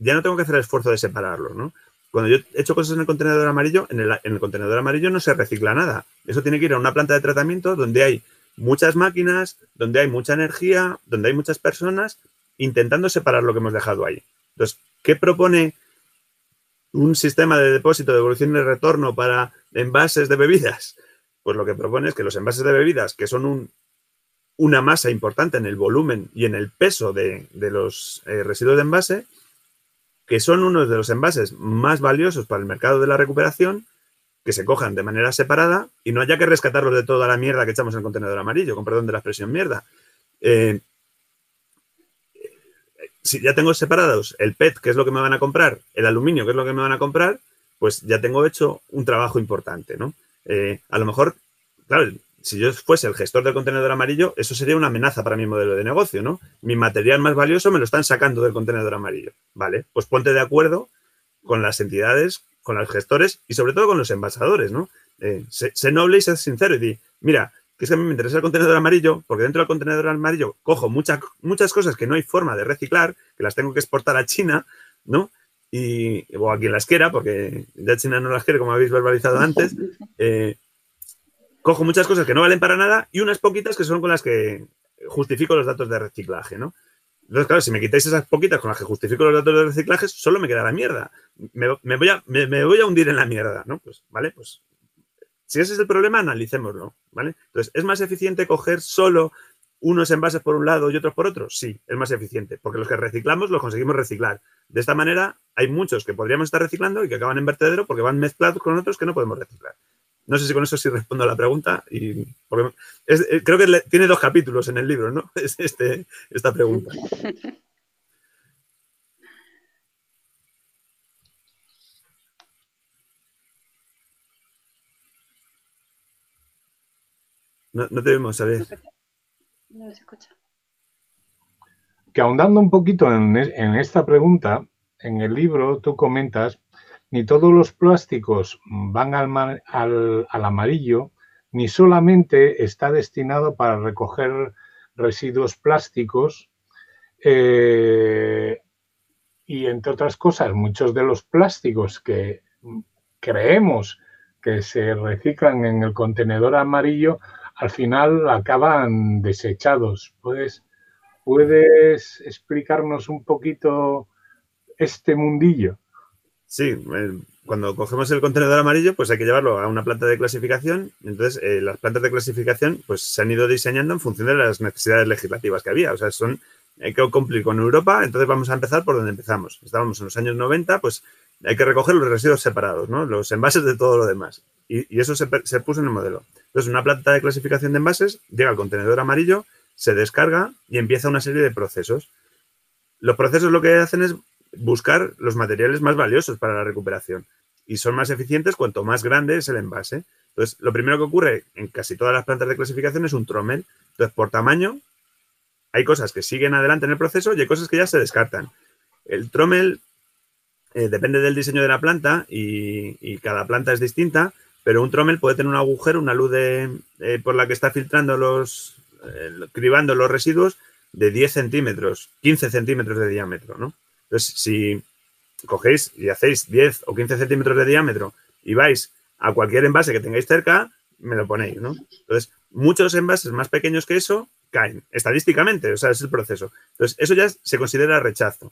ya no tengo que hacer el esfuerzo de separarlos, ¿no? Cuando yo he hecho cosas en el contenedor amarillo, en el, contenedor amarillo no se recicla nada. Eso tiene que ir a una planta de tratamiento donde hay muchas máquinas, donde hay mucha energía, donde hay muchas personas intentando separar lo que hemos dejado ahí. Entonces, ¿qué propone un sistema de depósito, de evolución y retorno para envases de bebidas? Pues lo que propone es que los envases de bebidas, que son una masa importante en el volumen y en el peso de, los eh, residuos de envase, que son uno de los envases más valiosos para el mercado de la recuperación, que se cojan de manera separada y no haya que rescatarlos de toda la mierda que echamos en el contenedor amarillo, con perdón de la expresión mierda. Eh, si ya tengo separados el PET, que es lo que me van a comprar, el aluminio, que es lo que me van a comprar, pues ya tengo hecho un trabajo importante, ¿no? Eh, a lo mejor, claro, si yo fuese el gestor del contenedor amarillo, eso sería una amenaza para mi modelo de negocio, ¿no? Mi material más valioso me lo están sacando del contenedor amarillo. Vale, pues ponte de acuerdo con las entidades, con los gestores y sobre todo con los envasadores, ¿no? Eh, sé, noble y sé sincero y di, mira, que es que a mí me interesa el contenedor amarillo porque dentro del contenedor amarillo cojo muchas muchas cosas que no hay forma de reciclar, que las tengo que exportar a China, ¿no? Y, o a quien las quiera, porque ya China no las quiere, como habéis verbalizado antes. Eh, cojo muchas cosas que no valen para nada y unas poquitas que son con las que justifico los datos de reciclaje, ¿no? Entonces, claro, si me quitáis esas poquitas con las que justifico los datos de reciclaje, solo me queda la mierda. Me, voy, a, hundir en la mierda, ¿no? Pues, ¿vale? Pues si ese es el problema, analicémoslo, ¿vale? Entonces, ¿es más eficiente coger solo unos envases por un lado y otros por otro? Sí, es más eficiente, porque los que reciclamos los conseguimos reciclar. De esta manera, hay muchos que podríamos estar reciclando y que acaban en vertedero porque van mezclados con otros que no podemos reciclar. No sé si con eso sí respondo a la pregunta. Y eh, creo que tiene dos capítulos en el libro, ¿no? Es este, esta pregunta. No, no te vemos, a ver. No se escucha. Que ahondando un poquito en, en esta pregunta, en el libro tú comentas ni todos los plásticos van al, al, amarillo, ni solamente está destinado para recoger residuos plásticos. Eh, y entre otras cosas, muchos de los plásticos que creemos que se reciclan en el contenedor amarillo, al final acaban desechados. ¿Puedes, ¿Puedes explicarnos un poquito este mundillo? Sí, cuando cogemos el contenedor amarillo, pues hay que llevarlo a una planta de clasificación. Entonces, eh, las plantas de clasificación pues se han ido diseñando en función de las necesidades legislativas que había. O sea, son hay que cumplir con Europa, entonces vamos a empezar por donde empezamos. Estábamos en los años 90, pues hay que recoger los residuos separados, ¿no? Los envases de todo lo demás. Y, eso se, se, puso en el modelo. Entonces, una planta de clasificación de envases llega al contenedor amarillo, se descarga y empieza una serie de procesos. Los procesos lo que hacen es buscar los materiales más valiosos para la recuperación y son más eficientes cuanto más grande es el envase. Entonces, lo primero que ocurre en casi todas las plantas de clasificación es un trommel. Entonces, por tamaño, hay cosas que siguen adelante en el proceso y hay cosas que ya se descartan. El trommel eh, depende del diseño de la planta y, cada planta es distinta, pero un trommel puede tener un agujero, una luz eh, por la que está filtrando los, eh, cribando los residuos de 10 centímetros, 15 centímetros de diámetro, ¿no? Entonces, si cogéis y hacéis 10 o 15 centímetros de diámetro y vais a cualquier envase que tengáis cerca, me lo ponéis, ¿no? Entonces, muchos envases más pequeños que eso caen, estadísticamente, o sea, es el proceso. Entonces, eso ya se considera rechazo.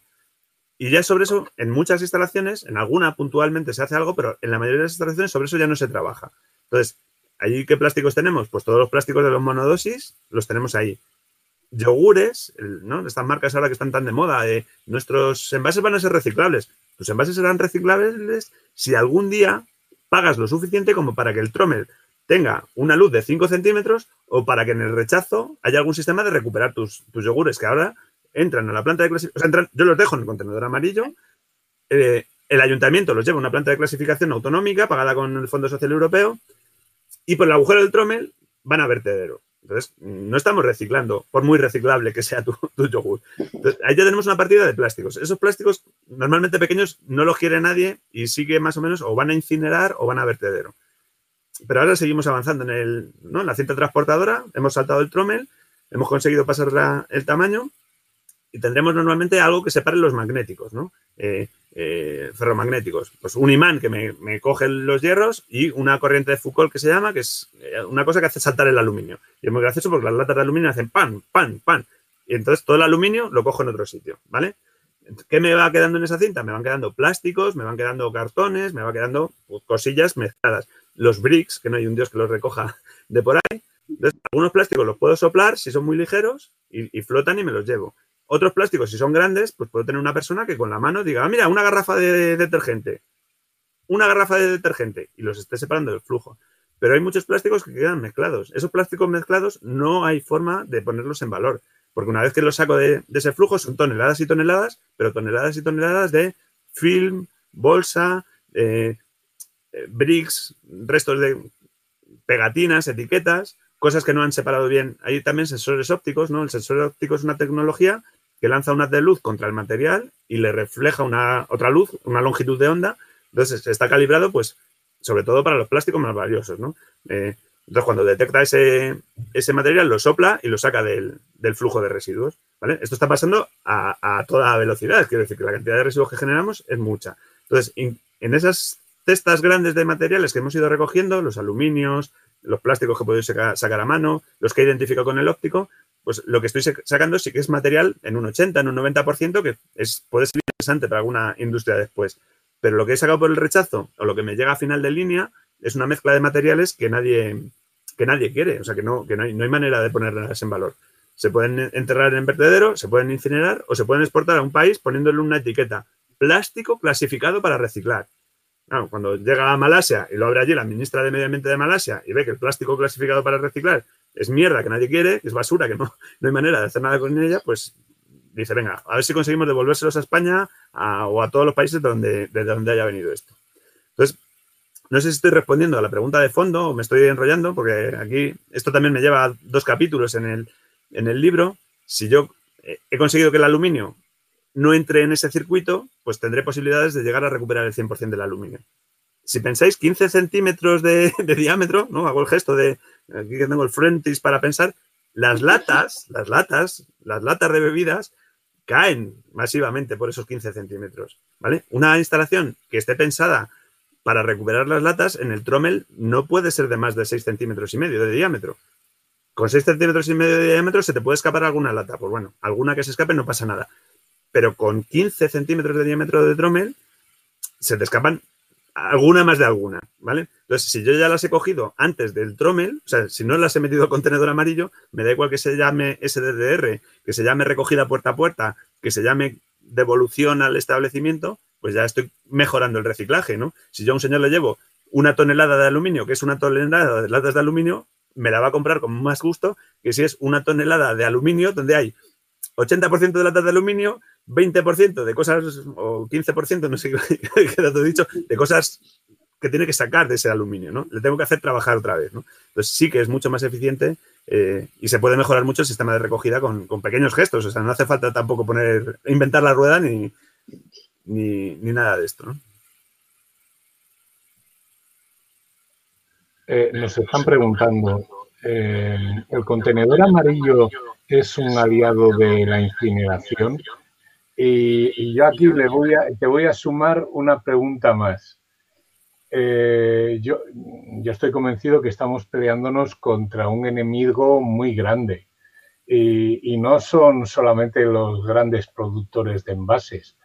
Y ya sobre eso, en muchas instalaciones, en alguna puntualmente se hace algo, pero en la mayoría de las instalaciones sobre eso ya no se trabaja. Entonces, ¿allí qué plásticos tenemos? Pues todos los plásticos de los monodosis los tenemos ahí yogures, ¿no? Estas marcas ahora que están tan de moda, eh, nuestros envases van a ser reciclables. Tus envases serán reciclables si algún día pagas lo suficiente como para que el trommel tenga una luz de 5 centímetros o para que en el rechazo haya algún sistema de recuperar tus, yogures que ahora entran a la planta de clasificación. yo los dejo en el contenedor amarillo. Eh, el ayuntamiento los lleva a una planta de clasificación autonómica pagada con el Fondo Social Europeo y por el agujero del trommel van a vertedero. Entonces, no estamos reciclando, por muy reciclable que sea tu, yogur. ahí ya tenemos una partida de plásticos. Esos plásticos, normalmente pequeños, no los quiere nadie y sigue más o menos o van a incinerar o van a vertedero. Pero ahora seguimos avanzando en, el, ¿no? en la cinta transportadora, hemos saltado el trommel, hemos conseguido pasar el tamaño y tendremos normalmente algo que separe los magnéticos, ¿no? Eh, eh, ferromagnéticos. Pues un imán que me, coge los hierros y una corriente de Foucault que se llama, que es eh, una cosa que hace saltar el aluminio. Y es muy gracioso porque las latas de aluminio hacen pan, pan, pan. Y entonces todo el aluminio lo cojo en otro sitio, ¿vale? ¿Qué me va quedando en esa cinta? Me van quedando plásticos, me van quedando cartones, me van quedando pues, cosillas mezcladas. Los bricks, que no hay un dios que los recoja de por ahí. Entonces, algunos plásticos los puedo soplar si son muy ligeros y flotan y me los llevo. Otros plásticos, si son grandes, pues puedo tener una persona que con la mano diga, ah, mira, una garrafa de detergente, una garrafa de detergente, y los esté separando del flujo. Pero hay muchos plásticos que quedan mezclados. Esos plásticos mezclados no hay forma de ponerlos en valor, porque una vez que los saco de, ese flujo son toneladas y toneladas, pero toneladas y toneladas de film, bolsa, eh, eh, bricks, restos de pegatinas, etiquetas, cosas que no han separado bien. Hay también sensores ópticos, ¿no? El sensor óptico es una tecnología que lanza una de luz contra el material y le refleja una otra luz, una longitud de onda. Entonces está calibrado, pues, sobre todo para los plásticos más valiosos, ¿no? Eh, entonces, cuando detecta ese, ese, material, lo sopla y lo saca del, flujo de residuos. ¿vale? Esto está pasando a, toda velocidad. Quiero decir que la cantidad de residuos que generamos es mucha. Entonces, en esas cestas grandes de materiales que hemos ido recogiendo, los aluminios, los plásticos que podéis sacar a mano, los que he identificado con el óptico, pues lo que estoy sacando sí que es material en un 80, en un 90%, que es, puede ser interesante para alguna industria después. Pero lo que he sacado por el rechazo o lo que me llega a final de línea es una mezcla de materiales que nadie, que nadie quiere, o sea, que, no, que no, hay, no hay manera de ponerlas en valor. Se pueden enterrar en vertedero, se pueden incinerar o se pueden exportar a un país poniéndole una etiqueta plástico clasificado para reciclar. cuando llega a Malasia y lo abre allí la ministra de Medio Ambiente de Malasia y ve que el plástico clasificado para reciclar es mierda que nadie quiere, es basura, que no, no hay manera de hacer nada con ella, pues dice, venga, a ver si conseguimos devolvérselos a España o a todos los países donde, de donde haya venido esto. Entonces, no sé si estoy respondiendo a la pregunta de fondo o me estoy enrollando, porque aquí esto también me lleva a dos capítulos en el, en el libro. Si yo he conseguido que el aluminio no entre en ese circuito, pues tendré posibilidades de llegar a recuperar el 100% del aluminio. Si pensáis 15 centímetros de, de, diámetro, ¿no? Hago el gesto de, aquí que tengo el frontis para pensar, las latas, las latas, las latas de bebidas caen masivamente por esos 15 centímetros, ¿vale? Una instalación que esté pensada para recuperar las latas en el trommel no puede ser de más de 6 centímetros y medio de diámetro. Con 6 centímetros y medio de diámetro se te puede escapar alguna lata. Pues bueno, alguna que se escape no pasa nada. Pero con 15 centímetros de diámetro de trommel se te escapan alguna más de alguna, ¿vale? Entonces, si yo ya las he cogido antes del trommel, o sea, si no las he metido al contenedor amarillo, me da igual que se llame SDDR, que se llame recogida puerta a puerta, que se llame devolución al establecimiento, pues ya estoy mejorando el reciclaje, ¿no? Si yo a un señor le llevo una tonelada de aluminio, que es una tonelada de latas de aluminio, me la va a comprar con más gusto que si es una tonelada de aluminio donde hay 80% de latas de aluminio, 20% de cosas, o 15%, no sé qué dato he dicho, de cosas que tiene que sacar de ese aluminio, ¿no? Le tengo que hacer trabajar otra vez, ¿no? Entonces sí que es mucho más eficiente eh, y se puede mejorar mucho el sistema de recogida con, pequeños gestos. O sea, no hace falta tampoco poner, inventar la rueda ni, ni, nada de esto, ¿no? Eh, nos están preguntando, eh, ¿el contenedor amarillo es un aliado de la incineración? Y, yo aquí le voy a, te voy a sumar una pregunta más. Eh, yo, yo, estoy convencido que estamos peleándonos contra un enemigo muy grande. Y, no son solamente los grandes productores de envases,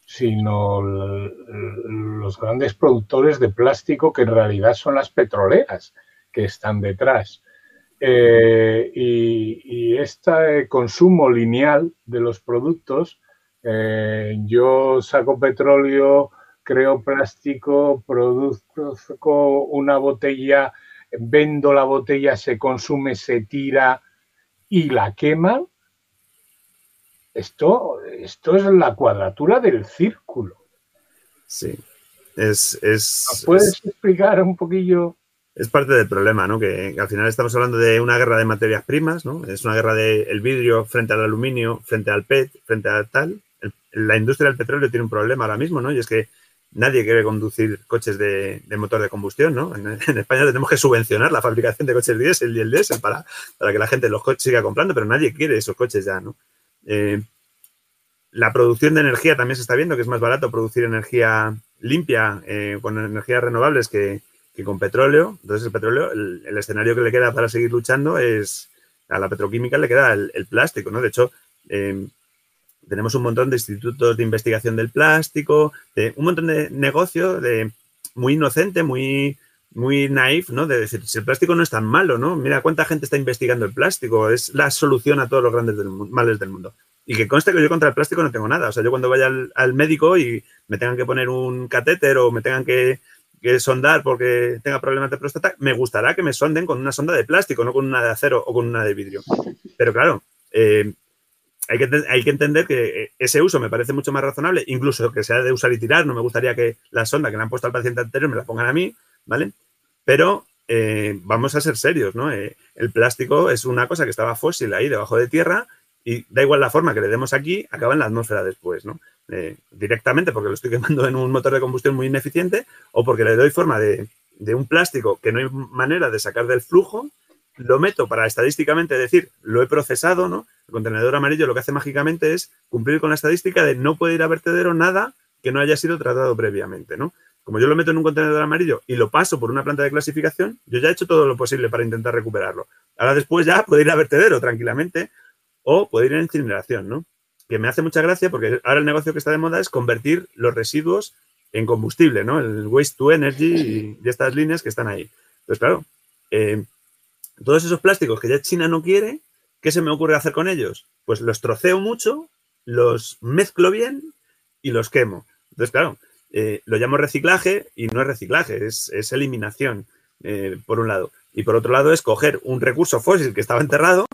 sino los grandes productores de plástico que en realidad son las petroleras que están detrás. Eh, y, este consumo lineal de los productos, eh, yo saco petróleo, creo plástico, produzco una botella, vendo la botella, se consume, se tira y la quema. Esto, esto es la cuadratura del círculo. Sí. Es, es, ¿Puedes explicar un poquillo? Es parte del problema, ¿no? Que, al final estamos hablando de una guerra de materias primas, ¿no? Es una guerra del vidrio frente al aluminio, frente al PET, frente a tal. La industria del petróleo tiene un problema ahora mismo, ¿no? Y es que nadie quiere conducir coches de, motor de combustión, ¿no? En, España tenemos que subvencionar la fabricación de coches diésel y el diésel para, para que la gente los siga comprando, pero nadie quiere esos coches ya, ¿no? Eh, la producción de energía también se está viendo que es más barato producir energía limpia eh, con energías renovables que, con petróleo. Entonces el petróleo, el, escenario que le queda para seguir luchando es, a la petroquímica le queda el, plástico, ¿no? De hecho, eh, tenemos un montón de institutos de investigación del plástico, de un montón de negocio de muy inocente, muy, muy naif, ¿no? De decir, si el plástico no es tan malo, ¿no? Mira cuánta gente está investigando el plástico, es la solución a todos los grandes males del mundo. Y que conste que yo contra el plástico no tengo nada. O sea, yo cuando vaya al, médico y me tengan que poner un catéter o me tengan que, sondar porque tenga problemas de próstata, me gustará que me sonden con una sonda de plástico, no con una de acero o con una de vidrio. Pero claro, eh, hay que, entender que eh, ese uso me parece mucho más razonable, incluso que sea de usar y tirar. No me gustaría que la sonda que le han puesto al paciente anterior me la pongan a mí, ¿vale? Pero eh, vamos a ser serios, ¿no? Eh, el plástico es una cosa que estaba fósil ahí debajo de tierra y da igual la forma que le demos aquí, acaba en la atmósfera después, ¿no? directamente porque lo estoy quemando en un motor de combustión muy ineficiente o porque le doy forma de un plástico que no hay manera de sacar del flujo lo meto para estadísticamente decir, lo he procesado, ¿no? El contenedor amarillo lo que hace mágicamente es cumplir con la estadística de no puede ir a vertedero nada que no haya sido tratado previamente, ¿no? Como yo lo meto en un contenedor amarillo y lo paso por una planta de clasificación, yo ya he hecho todo lo posible para intentar recuperarlo. Ahora después ya puede ir a vertedero tranquilamente o puede ir a incineración, ¿no? Que me hace mucha gracia porque ahora el negocio que está de moda es convertir los residuos en combustible, ¿no? El waste to energy y, estas líneas que están ahí. Entonces, claro, eh, todos esos plásticos que ya China no quiere, ¿qué se me ocurre hacer con ellos? Pues los troceo mucho, los mezclo bien y los quemo. Entonces, claro, eh, lo llamo reciclaje y no es reciclaje, es, eliminación, eh, por un lado. Y por otro lado es coger un recurso fósil que estaba enterrado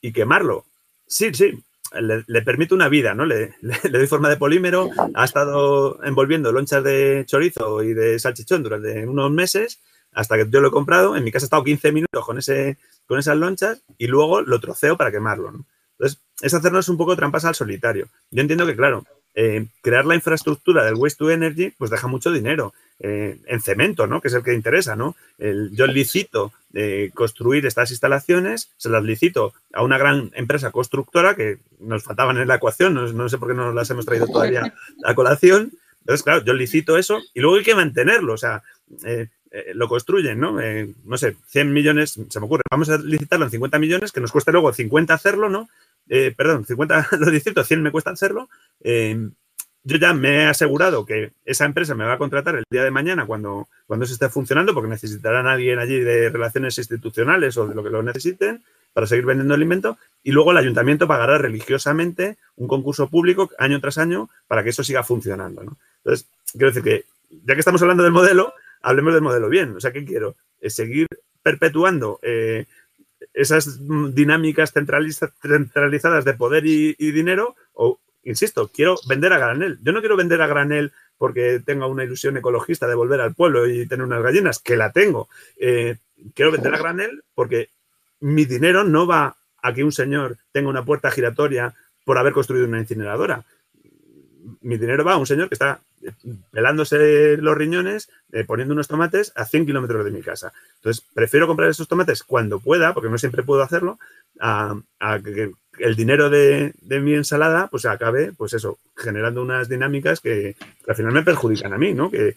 y quemarlo. Sí, sí, le, permite una vida, ¿no? Le, doy forma de polímero, ha estado envolviendo lonchas de chorizo y de salchichón durante unos meses hasta que yo lo he comprado. En mi casa he estado 15 minutos con, ese, con esas lonchas y luego lo troceo para quemarlo, ¿no? Entonces, es hacernos un poco trampas al solitario. Yo entiendo que, claro, eh, crear la infraestructura del waste to energy, pues deja mucho dinero eh, en cemento, ¿no? Que es el que interesa, ¿no? yo licito eh, construir estas instalaciones, se las licito a una gran empresa constructora que nos faltaban en la ecuación, no, sé por qué no las hemos traído todavía a colación. Entonces, claro, yo licito eso y luego hay que mantenerlo, o sea, lo construyen, ¿no? no sé, 100 millones, se me ocurre, vamos a licitarlo en 50 millones, que nos cueste luego 50 hacerlo, ¿no? Eh, perdón, 50 lo distinto, 100 me cuesta hacerlo. Eh, yo ya me he asegurado que esa empresa me va a contratar el día de mañana cuando, cuando se esté funcionando, porque necesitarán a alguien allí de relaciones institucionales o de lo que lo necesiten para seguir vendiendo el invento. Y luego el ayuntamiento pagará religiosamente un concurso público año tras año para que eso siga funcionando. Entonces, quiero decir que, ya que estamos hablando del modelo, hablemos del modelo bien. O sea, ¿qué quiero? Es seguir perpetuando eh, esas dinámicas centralizadas de poder y, dinero, o, insisto, quiero vender a granel. Yo no quiero vender a granel porque tenga una ilusión ecologista de volver al pueblo y tener unas gallinas, que la tengo. Eh, quiero vender a granel porque mi dinero no va a que un señor tenga una puerta giratoria por haber construido una incineradora. Mi dinero va a un señor que está pelándose los riñones, eh, poniendo unos tomates a 100 kilómetros de mi casa. Entonces, prefiero comprar esos tomates cuando pueda, porque no siempre puedo hacerlo, a, que el dinero de, mi ensalada pues acabe, pues eso, generando unas dinámicas que, al final me perjudican a mí, ¿no? Que,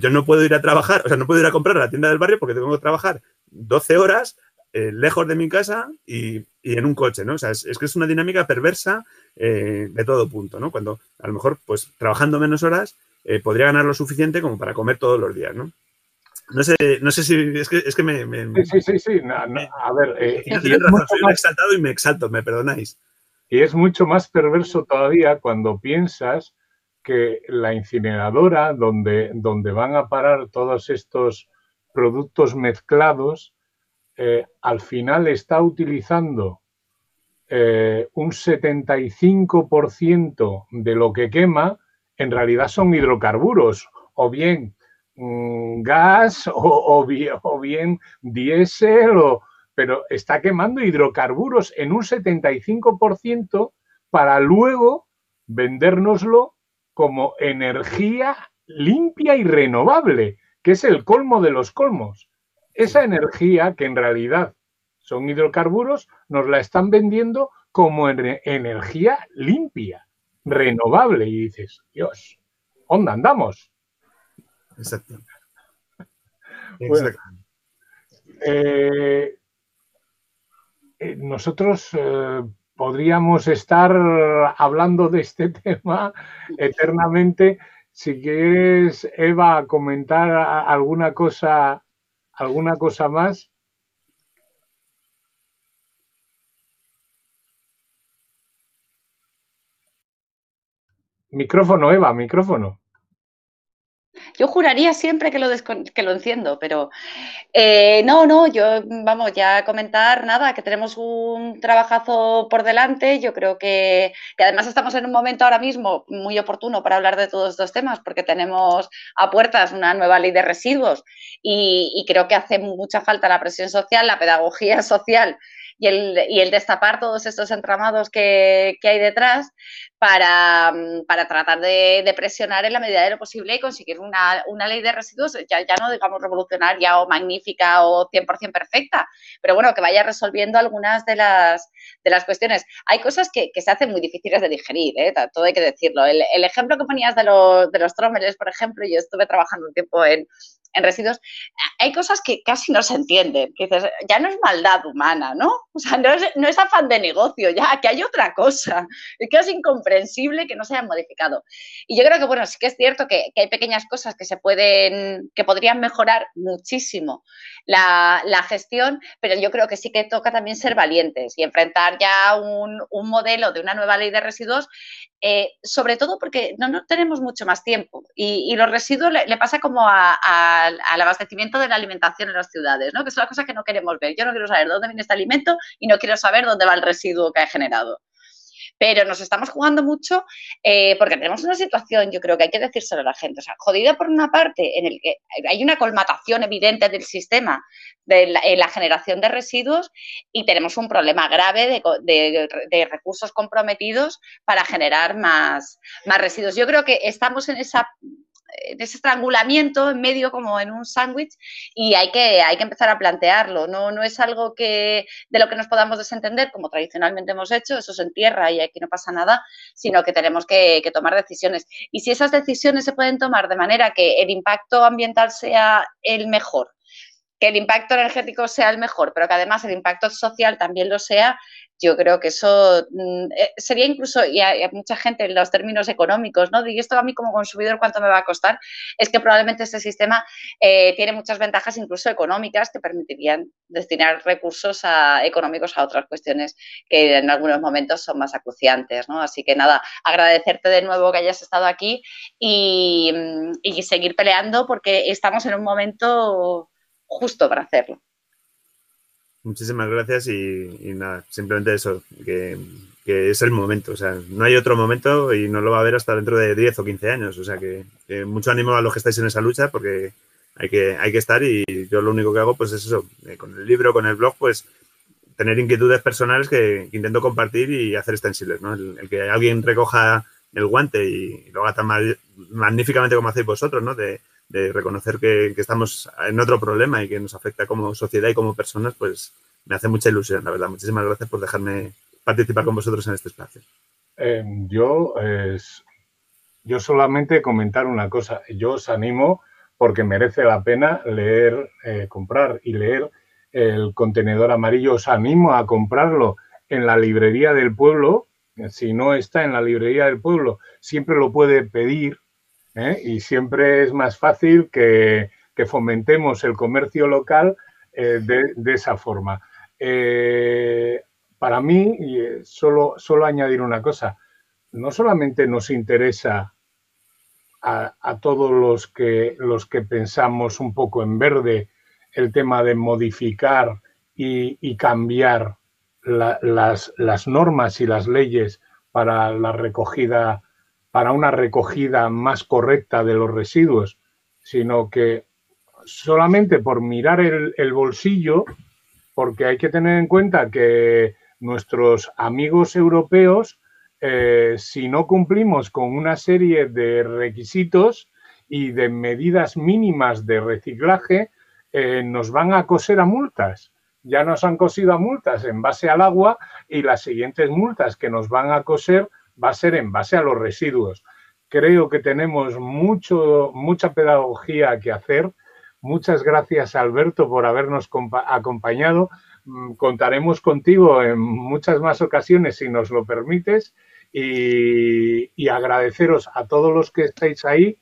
yo no puedo ir a trabajar, o sea, no puedo ir a comprar a la tienda del barrio porque tengo que trabajar 12 horas eh, lejos de mi casa y, en un coche, ¿no? O sea, es, que es una dinámica perversa eh, de todo punto, ¿no? Cuando a lo mejor, pues trabajando menos horas, eh, podría ganar lo suficiente como para comer todos los días, ¿no? No sé, no sé si es que, es que me, Sí, sí, sí, a ver... soy un exaltado y me exalto, me perdonáis. Y es mucho más perverso todavía cuando piensas que la incineradora donde, donde van a parar todos estos productos mezclados eh, al final está utilizando eh, un 75% de lo que quema, en realidad son hidrocarburos, o bien mm, gas, o, bien, diésel, pero está quemando hidrocarburos en un 75% para luego vendérnoslo como energía limpia y renovable, que es el colmo de los colmos. Esa energía, que en realidad son hidrocarburos, nos la están vendiendo como energía limpia, renovable. Y dices, Dios, ¿dónde andamos? Exacto. Eh, eh, nosotros eh, podríamos estar hablando de este tema eternamente. Si quieres, Eva, comentar alguna cosa ¿Alguna cosa más? Micrófono, Eva, micrófono. Yo juraría siempre que lo, que enciendo, pero eh, no, no, yo, vamos, ya a comentar nada, que tenemos un trabajazo por delante. Yo creo que, además estamos en un momento ahora mismo muy oportuno para hablar de todos estos temas, porque tenemos a puertas una nueva ley de residuos y, creo que hace mucha falta la presión social, la pedagogía social y el, destapar todos estos entramados que hay detrás para, mm, para tratar de, presionar en la medida de lo posible y conseguir una, una ley de residuos, ya, ya, no digamos revolucionaria o magnífica o 100% perfecta, pero bueno, que vaya resolviendo algunas de las, de las cuestiones. Hay cosas que, que se hacen muy difíciles de digerir, ¿eh? todo hay que decirlo. El, el ejemplo que ponías de los, de los trómeles, por ejemplo, yo estuve trabajando un tiempo en, en residuos, hay cosas que casi no se entienden. Ya no es maldad humana, ¿no? O sea, no es, no es afán de negocio, ya, que hay otra cosa. Es que es comprensible que no se hayan modificado. Y yo creo que, bueno, sí que es cierto que, hay pequeñas cosas que se pueden, que podrían mejorar muchísimo la, gestión, pero yo creo que sí que toca también ser valientes y enfrentar ya un, modelo de una nueva ley de residuos, eh, sobre todo porque no, no, tenemos mucho más tiempo y, los residuos le, pasa como al abastecimiento de la alimentación en las ciudades, ¿no? que es una cosa que no queremos ver. Yo no quiero saber dónde viene este alimento y no quiero saber dónde va el residuo que ha generado. Pero nos estamos jugando mucho eh, porque tenemos una situación, yo creo que hay que decírselo a la gente, o sea, jodida por una parte, en el que hay una colmatación evidente del sistema de la, generación de residuos y tenemos un problema grave de, recursos comprometidos para generar más, más residuos. Yo creo que estamos en esa de ese estrangulamiento en medio como en un sándwich y hay que, hay que empezar a plantearlo. No, no es algo que, de lo que nos podamos desentender, como tradicionalmente hemos hecho, eso se entierra y aquí no pasa nada, sino que tenemos que, que tomar decisiones. Y si esas decisiones se pueden tomar de manera que el impacto ambiental sea el mejor, que el impacto energético sea el mejor, pero que además el impacto social también lo sea, yo creo que eso mm, eh, sería incluso, y hay, mucha gente en los términos económicos, ¿no? Y esto a mí como consumidor, ¿cuánto me va a costar? Es que probablemente este sistema eh, tiene muchas ventajas, incluso económicas, que permitirían destinar recursos económicos a otras cuestiones que en algunos momentos son más acuciantes, ¿no? Así que nada, agradecerte de nuevo que hayas estado aquí y, mm, y seguir peleando porque estamos en un momento justo para hacerlo. Muchísimas gracias y, nada, simplemente eso, que, es el momento, o sea, no hay otro momento y no lo va a haber hasta dentro de 10 o 15 años, o sea, que, mucho ánimo a los que estáis en esa lucha porque hay que, hay que estar y yo lo único que hago pues es eso, eh, con el libro, con el blog, pues tener inquietudes personales que, intento compartir y hacer extensibles, ¿no? El, que alguien recoja el guante y lo haga tan magníficamente como hacéis vosotros, ¿no? De, reconocer que, estamos en otro problema y que nos afecta como sociedad y como personas, pues me hace mucha ilusión, la verdad. Muchísimas gracias por dejarme participar con vosotros en este espacio. Eh, yo, yo solamente comentar una cosa. Yo os animo porque merece la pena leer, eh, comprar y leer el contenedor amarillo. Os animo a comprarlo en la librería del pueblo. Si no está en la librería del pueblo, siempre lo puede pedir ¿eh? y siempre es más fácil que, fomentemos el comercio local eh, de, esa forma. Eh, para mí, solo, solo añadir una cosa, no solamente nos interesa a, todos los que, los que pensamos un poco en verde el tema de modificar y, cambiar las, las normas y las leyes para la recogida para una recogida más correcta de los residuos, sino que solamente por mirar el, bolsillo, porque hay que tener en cuenta que nuestros amigos europeos, eh, si no cumplimos con una serie de requisitos y de medidas mínimas de reciclaje, eh, nos van a coser a multas. Ya nos han cosido a multas en base al agua y las siguientes multas que nos van a coser va a ser en base a los residuos. Creo que tenemos mucho, mucha pedagogía que hacer. Muchas gracias, Alberto, por habernos acompañado. Mm, contaremos contigo en muchas más ocasiones, si nos lo permites, y, agradeceros a todos los que estáis ahí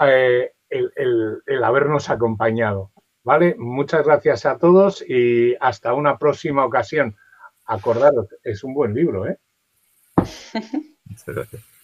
eh, el, habernos acompañado. ¿Vale? Muchas gracias a todos y hasta una próxima ocasión. Acordaros, es un buen libro, ¿eh? Muchas gracias.